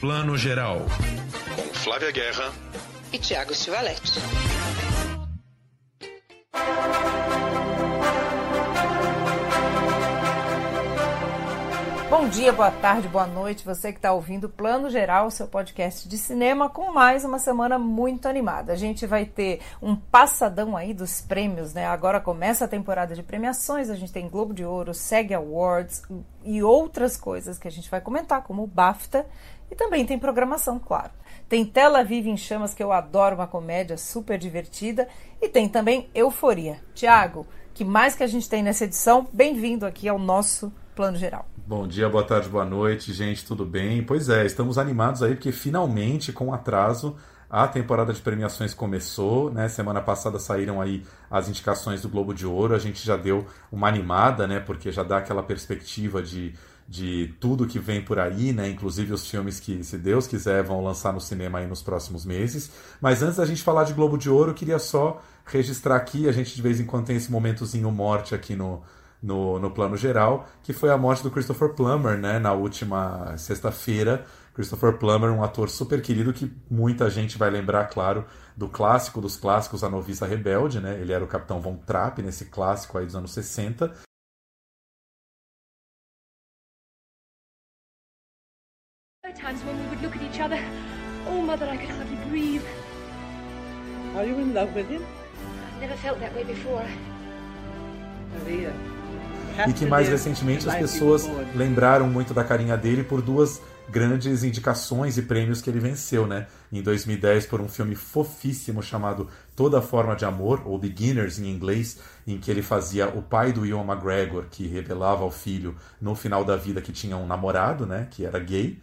Plano Geral. Com Flávia Guerra e Tiago Stivaletti. Bom dia, boa tarde, boa noite. Você que está ouvindo Plano Geral, seu podcast de cinema, com mais uma semana muito animada. A gente vai ter um passadão aí dos prêmios, né? Agora começa a temporada de premiações, a gente tem Globo de Ouro, SEG Awards e outras coisas que a gente vai comentar, como o BAFTA, e também tem programação, claro. Tem Tel Aviv em Chamas, que eu adoro, uma comédia super divertida, e tem também Euforia. Tiago, que mais que a gente tem nessa edição? Bem-vindo aqui ao nosso Plano Geral. Bom dia, boa tarde, boa noite, gente, tudo bem? Pois é, estamos animados aí porque finalmente, com atraso, a temporada de premiações começou, né? Semana passada saíram aí as indicações do Globo de Ouro, a gente já deu uma animada, né? Porque já dá aquela perspectiva de, de tudo que vem por aí, né? Inclusive os filmes que, se Deus quiser, vão lançar no cinema aí nos próximos meses. Mas antes da gente falar de Globo de Ouro, eu queria só registrar aqui, a gente de vez em quando tem esse momentozinho morte aqui no, no, no plano geral, que foi a morte do Christopher Plummer, né, na última sexta-feira. Christopher Plummer, um ator super querido que muita gente vai lembrar, claro, do clássico dos clássicos, A Noviça Rebelde, né? Ele era o Capitão Von Trapp nesse clássico aí dos anos 60. Times when we would look at each other. Oh, mother, I could hardly breathe. Are you in love with him? I've never felt that way before. Maria. E que mais recentemente as pessoas lembraram muito da carinha dele por duas grandes indicações e prêmios que ele venceu, né? Em 2010 por um filme fofíssimo chamado Toda Forma de Amor, ou Beginners em inglês, em que ele fazia o pai do Ian McGregor, que revelava ao filho no final da vida que tinha um namorado, né? Que era gay.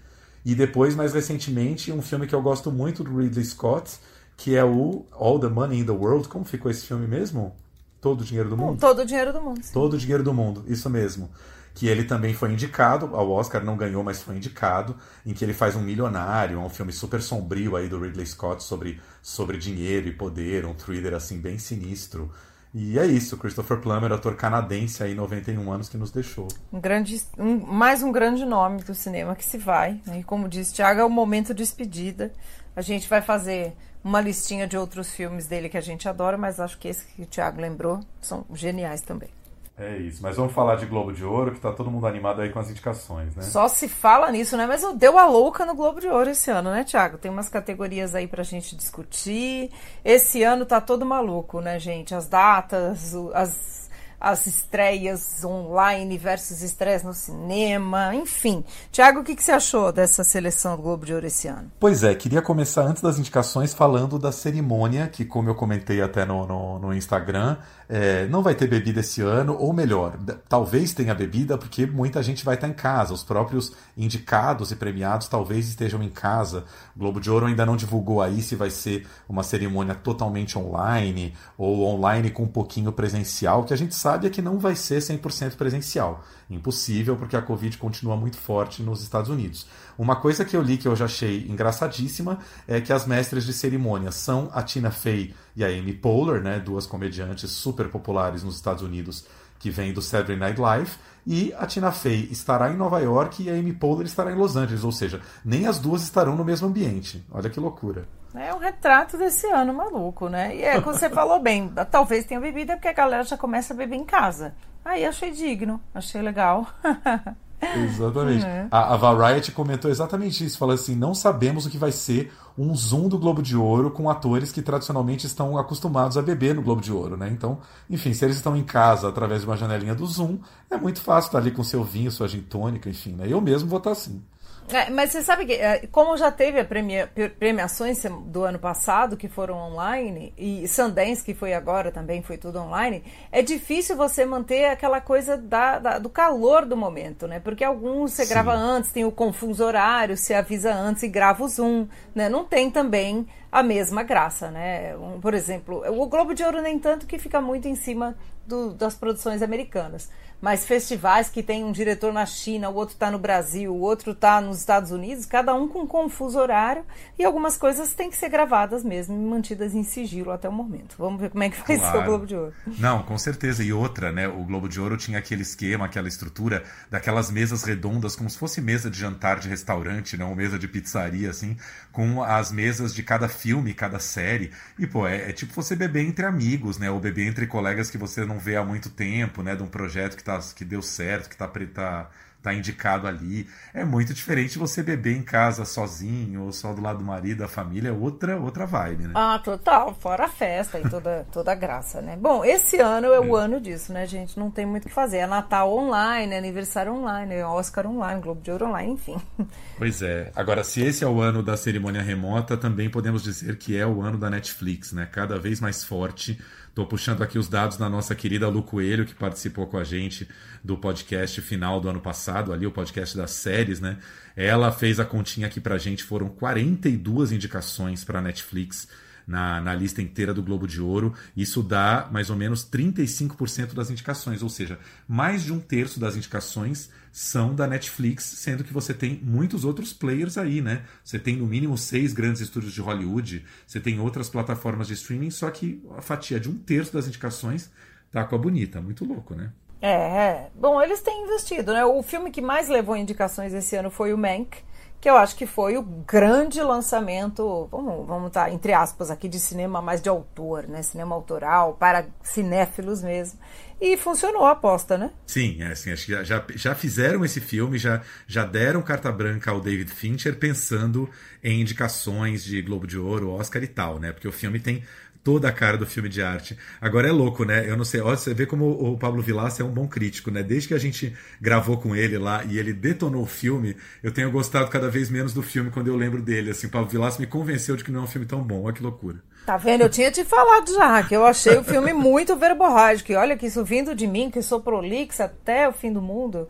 E depois, mais recentemente, um filme que eu gosto muito do Ridley Scott, que é o All the Money in the World. Como ficou esse filme mesmo? Todo o Dinheiro do Mundo? Todo o Dinheiro do Mundo. Sim. Todo o Dinheiro do Mundo, isso mesmo. Que ele também foi indicado ao Oscar, não ganhou, mas foi indicado, em que ele faz um milionário, um filme super sombrio aí do Ridley Scott sobre, sobre dinheiro e poder, um thriller assim bem sinistro. E é isso, Christopher Plummer, ator canadense aí, 91 anos, que nos deixou. Um grande, um, mais um grande nome do cinema que se vai. Né? E como disse Tiago, é o momento de despedida. A gente vai fazer uma listinha de outros filmes dele que a gente adora, mas acho que esse que o Thiago lembrou são geniais também. É isso, mas vamos falar de Globo de Ouro, que tá todo mundo animado aí com as indicações, né? Só se fala nisso, né? Mas deu a louca no Globo de Ouro esse ano, né, Thiago? Tem umas categorias aí pra gente discutir. Esse ano tá todo maluco, né, gente? As datas, as as estreias online versus estreias no cinema, enfim. Tiago, o que, que, você achou dessa seleção do Globo de Ouro esse ano? Pois é, queria começar antes das indicações falando da cerimônia, que como eu comentei até no, no, no Instagram, é, não vai ter bebida esse ano, ou melhor, talvez tenha bebida, porque muita gente vai estar em casa. Os próprios indicados e premiados talvez estejam em casa. O Globo de Ouro ainda não divulgou aí se vai ser uma cerimônia totalmente online ou online com um pouquinho presencial, que a gente sabe é que não vai ser 100% presencial. Impossível, porque a Covid continua muito forte nos Estados Unidos. Uma coisa que eu li que eu já achei engraçadíssima é que as mestres de cerimônia são a Tina Fey e a Amy Poehler, né, duas comediantes super populares nos Estados Unidos que vêm do Saturday Night Live, e a Tina Fey estará em Nova York e a Amy Poehler estará em Los Angeles, ou seja, nem as duas estarão no mesmo ambiente. Olha que loucura. É um retrato desse ano maluco, né? E é como você falou bem, talvez tenha bebida porque a galera já começa a beber em casa. Aí achei digno, achei legal. Exatamente. É. A, a, Variety comentou exatamente isso. Falou assim: não sabemos o que vai ser um zoom do Globo de Ouro com atores que tradicionalmente estão acostumados a beber no Globo de Ouro, né? Então, enfim, se eles estão em casa através de uma janelinha do Zoom, é muito fácil estar ali com seu vinho, sua gin tônica, enfim, né? Eu mesmo vou estar assim. É, mas você sabe que, é, como já teve a premia, premiações do ano passado, que foram online, e Sundance, que foi agora também, foi tudo online, é difícil você manter aquela coisa da, da do calor do momento, né? Porque alguns você Sim. grava antes, tem o confuso horário, você avisa antes e grava o Zoom, né? Não tem também a mesma graça, né? Um, por exemplo, o Globo de Ouro nem tanto que fica muito em cima do, das produções americanas. Mas festivais que tem um diretor na China, o outro está no Brasil, o outro está nos Estados Unidos, cada um com um confuso horário e algumas coisas têm que ser gravadas mesmo, mantidas em sigilo até o momento. Vamos ver como é que vai claro. ser o Globo de Ouro. Não, com certeza. E outra, né? O Globo de Ouro tinha aquele esquema, aquela estrutura daquelas mesas redondas, como se fosse mesa de jantar de restaurante, não, mesa de pizzaria, assim, com as mesas de cada filme, cada série. E, pô, é, é tipo você beber entre amigos, né? Ou beber entre colegas que você não vê há muito tempo, né? De um projeto que, tá, que deu certo, que tá, tá tá indicado ali. É muito diferente você beber em casa sozinho ou só do lado do marido, da família, é outra outra vibe, né? Ah, total, fora a festa e toda toda a graça, né? Bom, esse ano é o é. ano disso, né, gente? Não tem muito o que fazer. É Natal online, é aniversário online, é Oscar online, Globo de Ouro online, enfim. Pois é. Agora, se esse é o ano da cerimônia remota, também podemos dizer que é o ano da Netflix, né? Cada vez mais forte Estou puxando aqui os dados da nossa querida Lu Coelho, que participou com a gente do podcast final do ano passado, ali o podcast das séries, né? Ela fez a continha aqui pra gente, foram 42 indicações para Netflix na, na lista inteira do Globo de Ouro. Isso dá mais ou menos 35% das indicações, ou seja, mais de um terço das indicações são da Netflix, sendo que você tem muitos outros players aí, né? Você tem no mínimo seis grandes estúdios de Hollywood, você tem outras plataformas de streaming, só que a fatia de um terço das indicações tá com a bonita. Muito louco, né? É, é. bom, eles têm investido, né? O filme que mais levou indicações esse ano foi o Mank que eu acho que foi o grande lançamento, vamos, vamos estar tá, entre aspas aqui, de cinema mais de autor, né? Cinema autoral, para cinéfilos mesmo. E funcionou a aposta, né? Sim, é assim, acho que já, já fizeram esse filme, já, já deram carta branca ao David Fincher pensando em indicações de Globo de Ouro, Oscar e tal, né? Porque o filme tem toda a cara do filme de arte. Agora é louco, né? Eu não sei, você vê como o Pablo Vilaça é um bom crítico, né? Desde que a gente gravou com ele lá e ele detonou o filme, eu tenho gostado cada vez menos do filme quando eu lembro dele. Assim, o Pablo Vilaça me convenceu de que não é um filme tão bom. Olha que loucura. Tá vendo? Eu tinha te falado já que eu achei o filme muito verborrágico. E olha que isso vindo de mim, que sou prolixa até o fim do mundo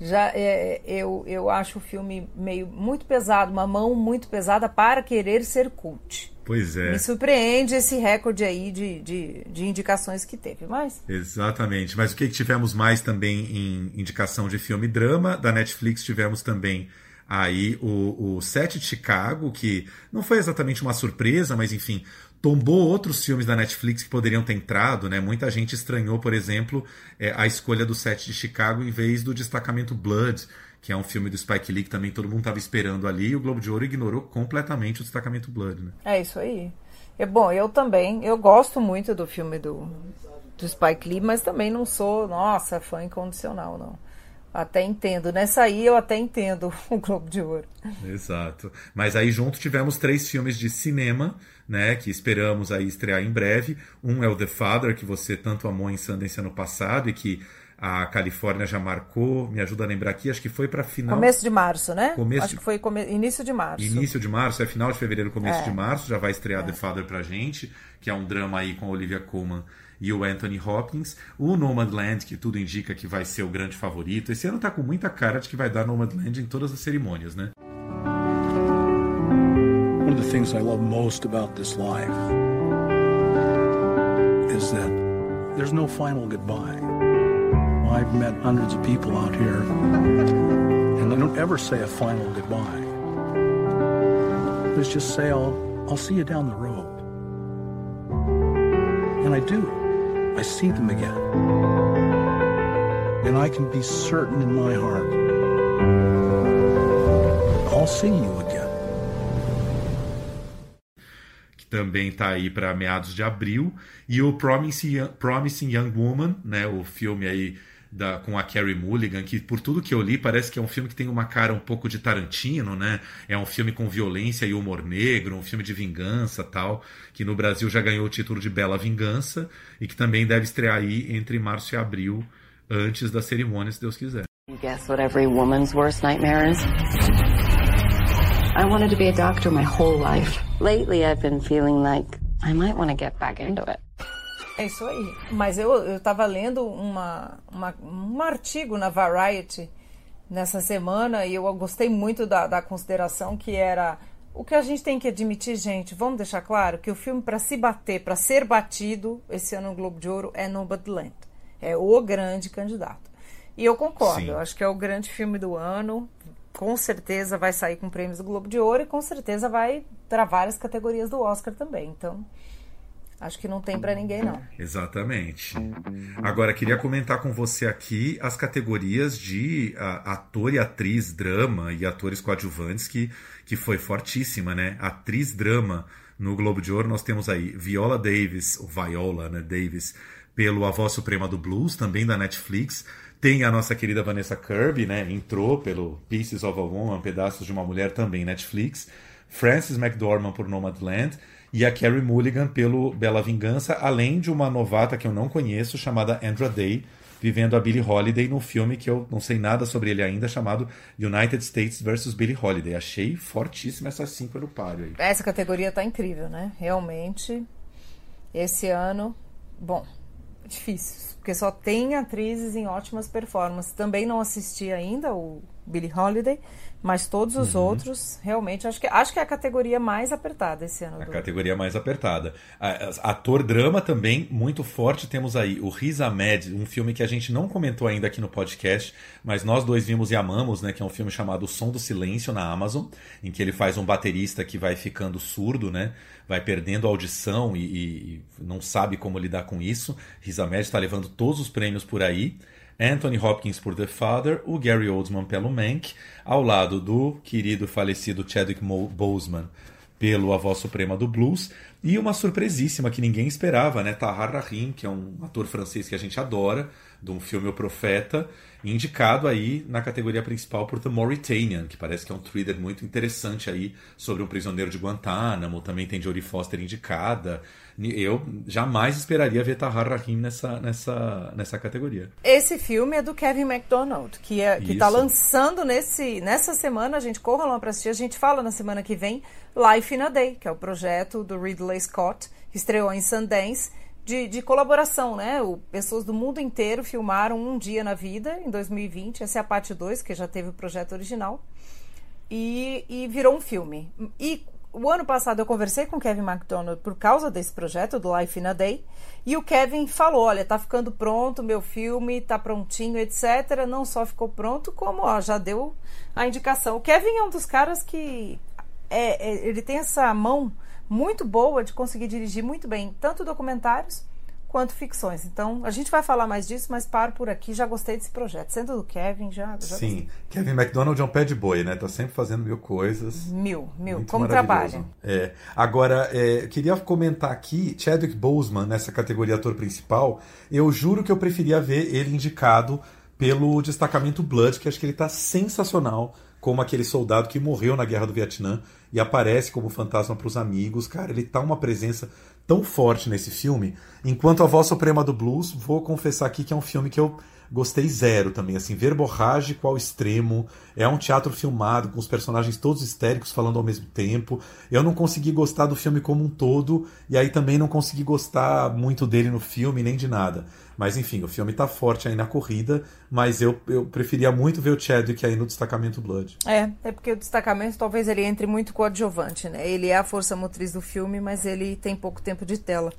já é, eu, eu acho o filme meio muito pesado, uma mão muito pesada para querer ser cult. Pois é. Me surpreende esse recorde aí de, de, de indicações que teve, mas... Exatamente. Mas o que, que tivemos mais também em indicação de filme drama? Da Netflix tivemos também aí o, o Set de Chicago, que não foi exatamente uma surpresa, mas enfim, tombou outros filmes da Netflix que poderiam ter entrado, né? Muita gente estranhou, por exemplo, é, a escolha do Set de Chicago em vez do destacamento Blood, que é um filme do Spike Lee que também todo mundo estava esperando ali, e o Globo de Ouro ignorou completamente o destacamento Blood, né? É isso aí. É bom, eu também, eu gosto muito do filme do, do Spike Lee, mas também não sou, nossa, fã incondicional, não. Até entendo. Nessa aí eu até entendo o Globo de Ouro. Exato. Mas aí junto tivemos três filmes de cinema, né? Que esperamos aí estrear em breve. Um é o The Father, que você tanto amou em Sundance ano passado e que a Califórnia já marcou, me ajuda a lembrar aqui, acho que foi para final. Começo de março, né? Começo acho que foi come... início de março. Início de março, é final de fevereiro, começo é. de março, já vai estrear é. The Father pra gente, que é um drama aí com a Olivia Colman e o Anthony Hopkins. O Nomadland, que tudo indica que vai ser o grande favorito. Esse ano tá com muita cara de que vai dar Nomadland em todas as cerimônias, né? One of the things I love most about this life is that there's no final goodbye. I've met hundreds of people out here, and they don't ever say a final goodbye. Let's just say, I'll, I'll see you down the road. And I do. I see them again. And I can be certain in my heart, I'll see you again. Que também está aí para meados de abril. E o Promising, Promising Young Woman, né, o filme aí da, com a Carrie Mulligan, que por tudo que eu li parece que é um filme que tem uma cara um pouco de Tarantino, né? É um filme com violência e humor negro, um filme de vingança tal, que no Brasil já ganhou o título de Bela Vingança e que também deve estrear aí entre março e abril, antes da cerimônia, se Deus quiser. Guess what every woman's worst nightmare is? I wanted to be a doctor my whole life. Lately I've been feeling like I might want to get back into it. É isso aí. Mas eu estava lendo uma, uma, um artigo na Variety nessa semana e eu gostei muito da, da consideração que era o que a gente tem que admitir, gente, vamos deixar claro que o filme para se bater, para ser batido esse ano no Globo de Ouro é Nomadland. É o grande candidato. E eu concordo, Sim. eu acho que é o grande filme do ano. Com certeza vai sair com prêmios do Globo de Ouro e com certeza vai para várias categorias do Oscar também. Então, acho que não tem para ninguém não. Exatamente. Agora, queria comentar com você aqui as categorias de a, ator e atriz drama e atores coadjuvantes, que, que foi fortíssima, né? Atriz drama no Globo de Ouro, nós temos aí Viola Davis, ou Viola né, Davis, pelo A Voz Suprema do Blues, também da Netflix. Tem a nossa querida Vanessa Kirby, né? Entrou pelo Pieces of a Woman, Pedaços de uma Mulher, também Netflix. Frances McDormand por Nomadland e a Carrie Mulligan pelo Bela Vingança, além de uma novata que eu não conheço chamada Andra Day, vivendo a Billie Holiday num filme que eu não sei nada sobre ele ainda, chamado United States vs. Billie Holiday. Achei fortíssima essa cinco no páreo aí. Essa categoria tá incrível, né? Realmente, esse ano, bom, difícil, porque só tem atrizes em ótimas performances. Também não assisti ainda o Billie Holiday, mas todos os outros, realmente, acho que, acho que é a categoria mais apertada esse ano. A do- categoria mais apertada. Ator drama também, muito forte. Temos aí o Riz Ahmed, um filme que a gente não comentou ainda aqui no podcast, mas nós dois vimos e amamos, né? Que é um filme chamado O Som do Silêncio na Amazon, em que ele faz um baterista que vai ficando surdo, né? Vai perdendo a audição e, e- e não sabe como lidar com isso. Riz Ahmed está levando todos os prêmios por aí. Anthony Hopkins por The Father, o Gary Oldman pelo Mank, ao lado do querido falecido Chadwick Boseman pelo A Voz Suprema do Blues, e uma surpresíssima que ninguém esperava, né? Tahar Rahim, que é um ator francês que a gente adora, de um filme O Profeta, indicado aí na categoria principal por The Mauritanian, que parece que é um thriller muito interessante aí sobre um prisioneiro de Guantánamo, também tem Jodie Foster indicada. Eu jamais esperaria ver Tahar Rahim nessa, nessa, nessa categoria. Esse filme é do Kevin MacDonald, que é, que tá Isso. lançando nesse, nessa semana, a gente corra lá para assistir, a gente fala na semana que vem, Life in a Day, que é o projeto do Ridley Scott, que estreou em Sundance, de, de colaboração, né? O, pessoas do mundo inteiro filmaram Um Dia na Vida, em 2020, essa é a parte 2, que já teve o projeto original, e, e virou um filme. E o ano passado eu conversei com o Kevin MacDonald por causa desse projeto do Life in a Day e o Kevin falou, olha, tá ficando pronto meu filme, tá prontinho, etc. Não só ficou pronto, como ó, já deu a indicação. O Kevin é um dos caras que é, é, ele tem essa mão muito boa de conseguir dirigir muito bem tanto documentários quanto ficções. Então, a gente vai falar mais disso, mas paro por aqui. Já gostei desse projeto. Sendo do Kevin, já, já gostei. Sim, Kevin McDonald é um pé de boi, né? Tá sempre fazendo mil coisas. Mil, mil. Muito Como trabalha. É. Agora, é, queria comentar aqui, Chadwick Boseman, nessa categoria ator principal, eu juro que eu preferia ver ele indicado pelo destacamento Blood, que acho que ele tá sensacional, como aquele soldado que morreu na Guerra do Vietnã e aparece como fantasma pros amigos. Cara, ele tá uma presença tão forte nesse filme. Enquanto a Voz Suprema do Blues, vou confessar aqui que é um filme que eu gostei zero também, assim, verborrágico ao extremo. É um teatro filmado com os personagens todos histéricos falando ao mesmo tempo. Eu não consegui gostar do filme como um todo e aí também não consegui gostar muito dele no filme nem de nada. Mas enfim, o filme tá forte aí na corrida, mas eu, eu preferia muito ver o Chadwick aí no destacamento Blood. É, é porque o destacamento talvez ele entre muito coadjuvante, né? Ele é a força motriz do filme, mas ele tem pouco tempo de tela.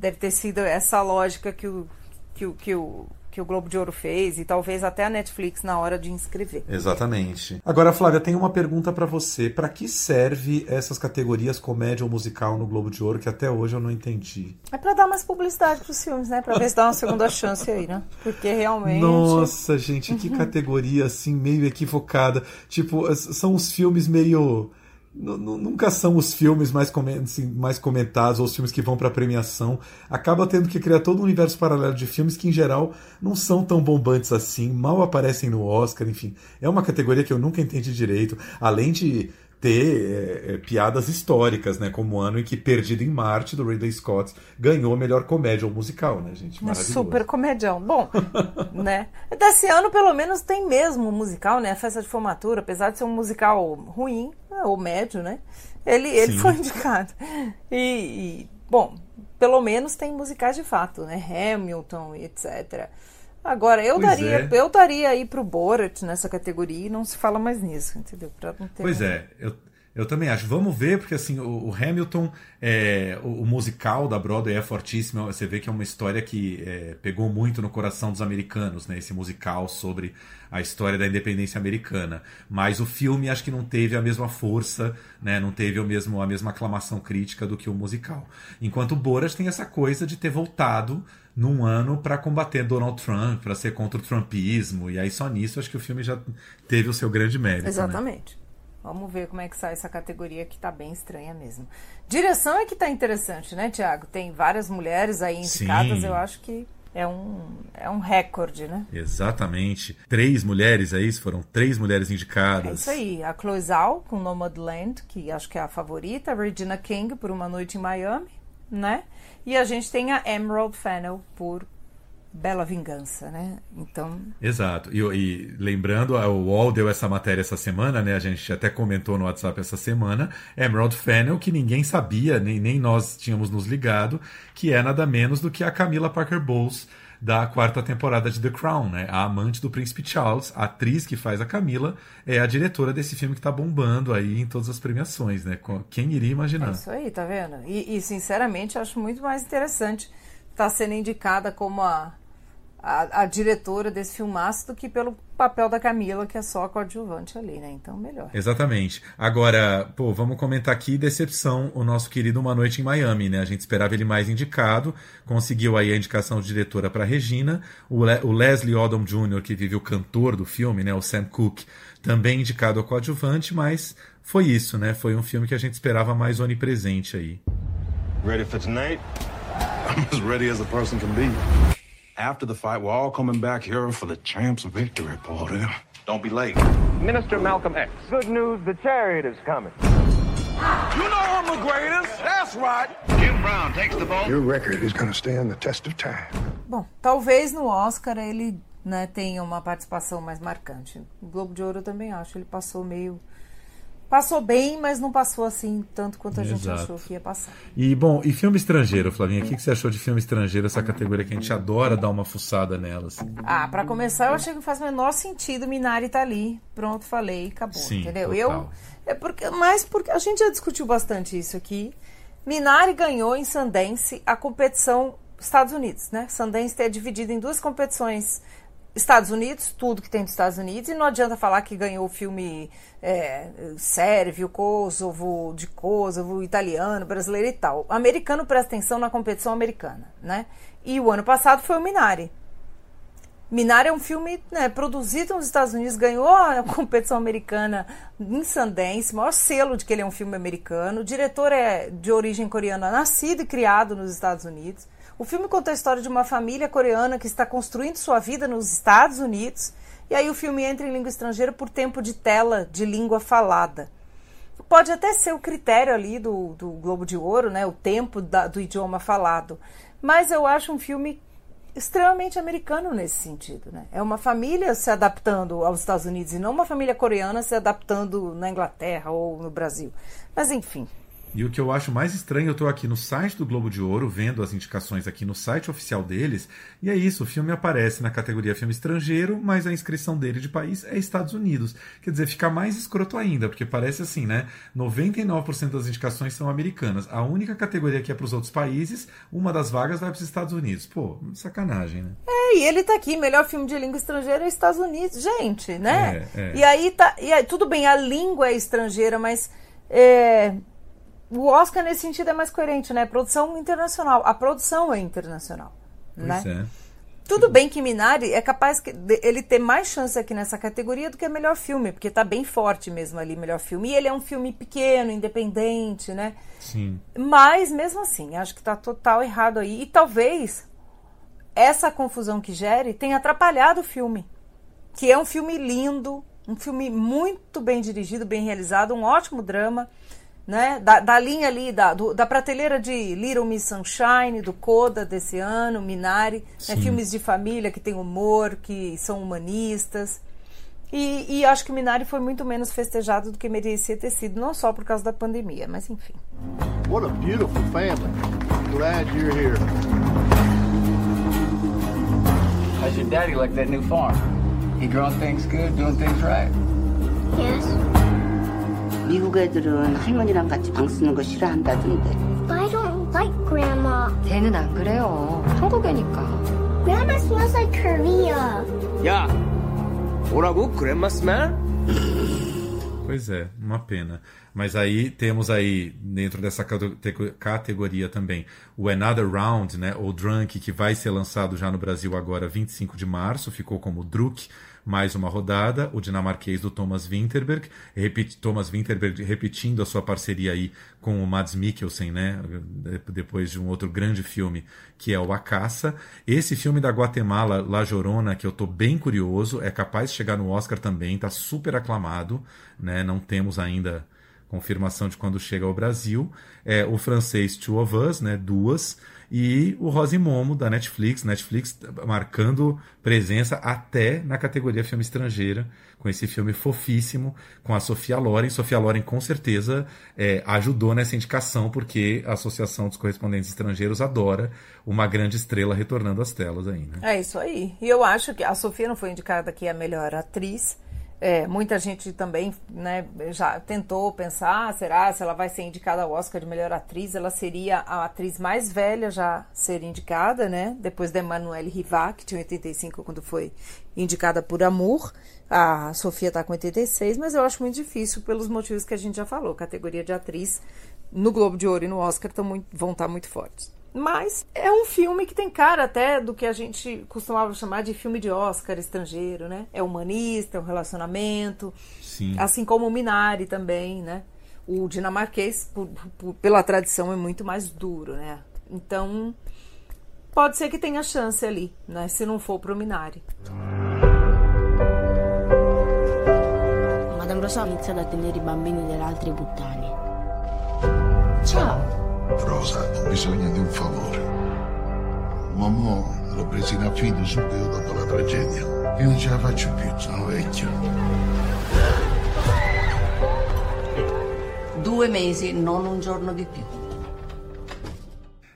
Deve ter sido essa lógica que o, que o, que o, que o Globo de Ouro fez e talvez até a Netflix na hora de inscrever. Exatamente. Agora, Flávia, tem uma pergunta pra você. Pra que serve essas categorias comédia ou musical no Globo de Ouro que até hoje eu não entendi? É pra dar mais publicidade pros filmes, né? Pra ver se dá uma segunda chance aí, né? Porque realmente. Nossa, gente, que categoria assim meio equivocada. Tipo, são os filmes meio Nunca são os filmes mais, assim, mais comentados ou os filmes que vão pra premiação. Acaba tendo que criar todo um universo paralelo de filmes que, em geral, não são tão bombantes assim, mal aparecem no Oscar, enfim. É uma categoria que eu nunca entendi direito. Além de ter é, é, piadas históricas, né? Como o ano em que Perdido em Marte, do Ridley Scott, ganhou a melhor comédia ou musical, né, gente? Um Maravilhoso. super comedião. Bom, né? Desse ano, pelo menos, tem mesmo um musical, né? A Festa de Formatura, apesar de ser um musical ruim, ou médio, né? Ele, ele Sim. foi indicado. E, e, bom, pelo menos tem musicais de fato, né? Hamilton etc. Agora, eu Pois daria, é. eu daria aí pro Borat nessa categoria e não se fala mais nisso, entendeu? Pra não ter Pois é, eu, Eu também acho. Vamos ver, porque assim, o, o Hamilton, é, o, o, musical da Broadway é fortíssimo. Você vê que é uma história que é, pegou muito no coração dos americanos, né? Esse musical sobre a história da independência americana. Mas o filme acho que não teve a mesma força, né? Não teve o mesmo, a mesma aclamação crítica do que o musical. Enquanto o Borat tem essa coisa de ter voltado num ano para combater Donald Trump, para ser contra o trumpismo. E aí só nisso acho que o filme já teve o seu grande mérito. Né? Exatamente. Né? Vamos ver como é que sai essa categoria que tá bem estranha mesmo. Direção é que tá interessante, né, Tiago? Tem várias mulheres aí indicadas, Sim. eu acho que é um, é um recorde, né? Exatamente. Três mulheres aí, foram três mulheres indicadas. É isso aí. A Chloe Zhao, com Nomadland, que acho que é a favorita. A Regina King, por Uma Noite em Miami, né? E a gente tem a Emerald Fennell, por bela vingança, né? Então. Exato. E, e, lembrando, o UOL deu essa matéria essa semana, né? A gente até comentou no WhatsApp essa semana. Emerald Fennel, que ninguém sabia, nem, nem nós tínhamos nos ligado, que é nada menos do que a Camila Parker Bowles da quarta temporada de The Crown, né? A amante do príncipe Charles, a atriz que faz a Camila, é a diretora desse filme que tá bombando aí em todas as premiações, né? Quem iria imaginar? É isso aí, tá vendo? E, e sinceramente, acho muito mais interessante estar tá sendo indicada como a a, a, diretora desse filmaço do que pelo papel da Camila, que é só coadjuvante ali, né? Então, melhor. Exatamente. Agora, pô, vamos comentar aqui decepção o nosso querido Uma Noite em Miami, né? A gente esperava ele mais indicado, conseguiu aí a indicação de diretora para Regina, o, Le o Leslie Odom Jr., que vive o cantor do filme, né? O Sam Cooke, também indicado ao coadjuvante, mas foi isso, né? Foi um filme que a gente esperava mais onipresente aí. Ready for tonight? I'm as ready as a person can be. After the fight, we're all coming back here for the champ's victory party. Don't be late. Minister Malcolm X. Good news, the chariot is coming. You know I'm the greatest. That's right. Jim Brown takes the ball. Your record is going to stand the test of time. Bom, talvez no Oscar ele né, tenha uma participação mais marcante. O Globo de Ouro eu também acho. Ele passou meio passou bem, mas não passou assim tanto quanto a Exato. gente achou que ia passar. E bom, e filme estrangeiro, Flavinha, o que, que você achou de filme estrangeiro, essa categoria que a gente adora dar uma fuçada nelas? Ah, para começar, eu achei que faz o menor sentido Minari tá ali. Pronto, falei, acabou, Sim, entendeu? Total. Eu é porque mas porque a gente já discutiu bastante isso aqui. Minari ganhou em Sundance a competição Estados Unidos, né? Sundance é dividido em duas competições Estados Unidos, tudo que tem dos Estados Unidos, e não adianta falar que ganhou o filme é, Sérvio, Kosovo, de Kosovo, italiano, brasileiro e tal. O americano presta atenção na competição americana, né? E o ano passado foi o Minari. Minari é um filme né, produzido nos Estados Unidos, ganhou a competição americana em Sundance, maior selo de que ele é um filme americano. O diretor é de origem coreana, nascido e criado nos Estados Unidos. O filme conta a história de uma família coreana que está construindo sua vida nos Estados Unidos, e aí o filme entra em língua estrangeira por tempo de tela de língua falada. Pode até ser o critério ali do, do Globo de Ouro, né, o tempo da, do idioma falado, mas eu acho um filme extremamente americano nesse sentido. Né? É uma família se adaptando aos Estados Unidos e não uma família coreana se adaptando na Inglaterra ou no Brasil. Mas enfim, e o que eu acho mais estranho, eu estou aqui no site do Globo de Ouro, vendo as indicações aqui no site oficial deles, e é isso, o filme aparece na categoria filme estrangeiro, mas a inscrição dele de país é Estados Unidos. Quer dizer, fica mais escroto ainda, porque parece assim, né? 99% das indicações são americanas. A única categoria que é para os outros países, uma das vagas vai para os Estados Unidos. Pô, sacanagem, né? É, e ele tá aqui, melhor filme de língua estrangeira é Estados Unidos, gente, né? É, é. E aí tá, e aí, tudo bem, a língua é estrangeira, mas é, o Oscar nesse sentido é mais coerente, né? Produção internacional. A produção é internacional, pois né? É. Tudo bem que Minari é capaz que ele ter mais chance aqui nessa categoria do que melhor filme, porque tá bem forte mesmo ali melhor filme. E ele é um filme pequeno, independente, né? Sim. Mas mesmo assim, acho que tá total errado aí. E talvez essa confusão que gere tenha atrapalhado o filme. Que é um filme lindo, um filme muito bem dirigido, bem realizado, um ótimo drama né? Da, da linha ali, da, do, da prateleira de Little Miss Sunshine, do Coda desse ano, Minari, né? filmes de família que tem humor, que são humanistas. E, e, acho que Minari foi muito menos festejado do que merecia ter sido, não só por causa da pandemia, mas enfim. What a beautiful family. Glad you're here. How's your daddy like that new farm? He growing things good, doing things right? Yes. 미국 애들은 할머니랑 같이 방 쓰는 거 싫어한다던데. I don't like Grandma. 걔는 안 그래요. 한국애니까. Grandma smells like Korea. 야, 뭐라고? 그랜마 스멜? Pois é, uma pena. Mas aí temos aí, dentro dessa cate- categoria também, o Another Round, né, ou Drunk, que vai ser lançado já no Brasil agora 25 de março, ficou como Druk, mais uma rodada, o dinamarquês do Thomas Winterberg, repeti- Thomas Winterberg repetindo a sua parceria aí com o Mads Mikkelsen, né, de- depois de um outro grande filme, que é o A Caça. Esse filme da Guatemala, La Llorona, que eu tô bem curioso, é capaz de chegar no Oscar também, tá super aclamado, né, não temos ainda confirmação de quando chega ao Brasil, é o francês Two of Us, né, duas, e o Rosimomo da Netflix, Netflix marcando presença até na categoria filme estrangeira, com esse filme fofíssimo, com a Sofia Loren. Sofia Loren com certeza é, ajudou nessa indicação, porque a Associação dos Correspondentes Estrangeiros adora uma grande estrela retornando às telas aí, né? É isso aí. E eu acho que a Sofia não foi indicada aqui a melhor atriz. É, muita gente também né, já tentou pensar, será se ela vai ser indicada ao Oscar de melhor atriz? Ela seria a atriz mais velha já ser indicada, né? Depois da Emmanuelle Rivat, que tinha 85 quando foi indicada por Amour. A Sofia está com 86, mas eu acho muito difícil pelos motivos que a gente já falou. Categoria de atriz no Globo de Ouro e no Oscar tão muito, vão estar muito fortes. Mas é um filme que tem cara até do que a gente costumava chamar de filme de Oscar estrangeiro, né? É humanista, é um relacionamento. Sim. Assim como o Minari também, né? O dinamarquês, por, por, pela tradição, é muito mais duro, né? Então, pode ser que tenha chance ali, né? Se não for pro Minari. Madame Rosa ha iniziato a tenere i bambini delle altre puttane. Ciao. Rosa, ho bisogno di un favore. Mamma l'ho presa in affido subito dopo la tragedia. Io non ce la faccio più, sono vecchio. Due mesi, non un giorno di più.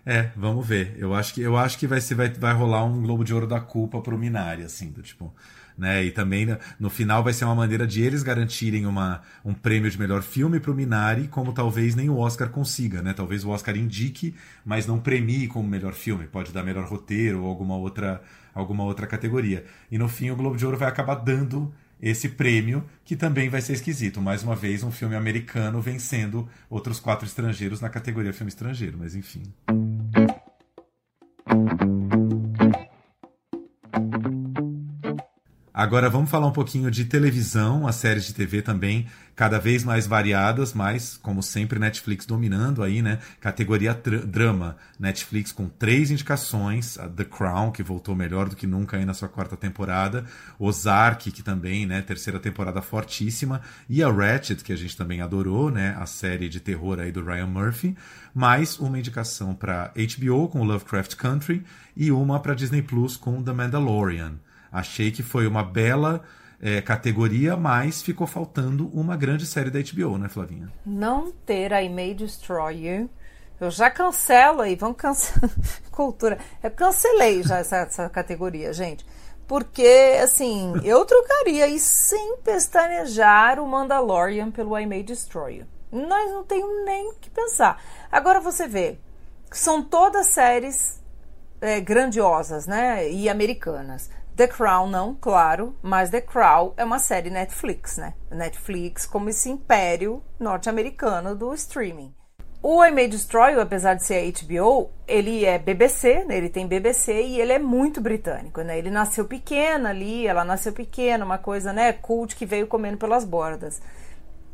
É, vamos ver. Eu acho que eu acho que vai ser vai, vai rolar um Globo de Ouro da culpa pro Minari, assim, do tipo, né? E também no, no final vai ser uma maneira de eles garantirem uma, um prêmio de melhor filme pro Minari, como talvez nem o Oscar consiga, né? Talvez o Oscar indique, mas não premie como melhor filme. Pode dar melhor roteiro ou alguma outra alguma outra categoria. E no fim o Globo de Ouro vai acabar dando esse prêmio, que também vai ser esquisito. Mais uma vez, um filme americano vencendo outros quatro estrangeiros na categoria filme estrangeiro, mas enfim. Agora vamos falar um pouquinho de televisão, as séries de TV também cada vez mais variadas, mas como sempre Netflix dominando aí, né? Categoria drama, Netflix com três indicações, The Crown que voltou melhor do que nunca aí na sua quarta temporada, Ozark que também, né? Terceira temporada fortíssima e a Ratchet que a gente também adorou, né? A série de terror aí do Ryan Murphy, mais uma indicação para HBO com Lovecraft Country e uma para Disney Plus com The Mandalorian. Achei que foi uma bela é, categoria, mas ficou faltando uma grande série da HBO, né, Flavinha? Não ter I May Destroy You. Eu já cancelo aí, vamos cancelar. Cultura. Eu cancelei já essa, essa categoria, gente. Porque, assim, eu trocaria e sem pestanejar o Mandalorian pelo I May Destroy You. Nós não temos nem o que pensar. Agora você vê, são todas séries é, grandiosas, né? E americanas. The Crown não, claro, mas The Crown é uma série Netflix, né? Netflix como esse império norte-americano do streaming. O I May Destroy apesar de ser HBO, ele é BBC, né? ele tem BBC e ele é muito britânico, né? Ele nasceu pequena ali, ela nasceu pequena, uma coisa, né, cult que veio comendo pelas bordas.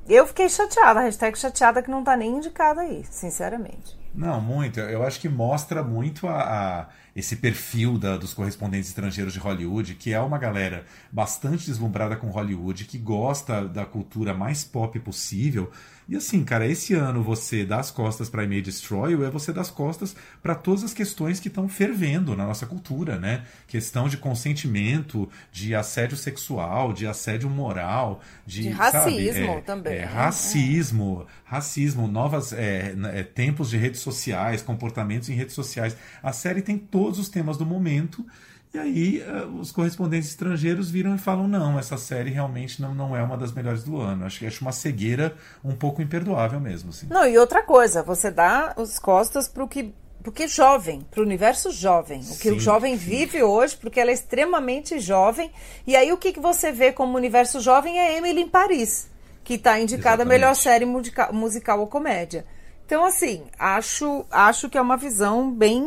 Eu fiquei chateada, hashtag chateada que não tá nem indicada aí, sinceramente. Não, muito. Eu acho que mostra muito a, a esse perfil da, dos correspondentes estrangeiros de Hollywood, que é uma galera bastante deslumbrada com Hollywood, que gosta da cultura mais pop possível. E assim, cara, esse ano você dar as costas para May Destroy é você dar as costas para todas as questões que estão fervendo na nossa cultura, né? Questão de consentimento, de assédio sexual, de assédio moral, de, de racismo sabe, é, também. É, racismo, é. racismo, novas é, tempos de redes sociais, comportamentos em redes sociais. A série tem todos os temas do momento E aí eh, os correspondentes estrangeiros viram e falam: não, essa série realmente não, não é uma das melhores do ano. Acho que acho uma cegueira um pouco imperdoável mesmo. Assim. Não, e outra coisa, você dá as costas para o que. Porque jovem, para o universo jovem, o que o jovem sim. vive hoje, porque ela é extremamente jovem. E aí o que, que você vê como universo jovem é Emily em Paris, que está indicada a Exatamente. melhor série musica- musical ou comédia. Então, assim, acho, acho que é uma visão bem.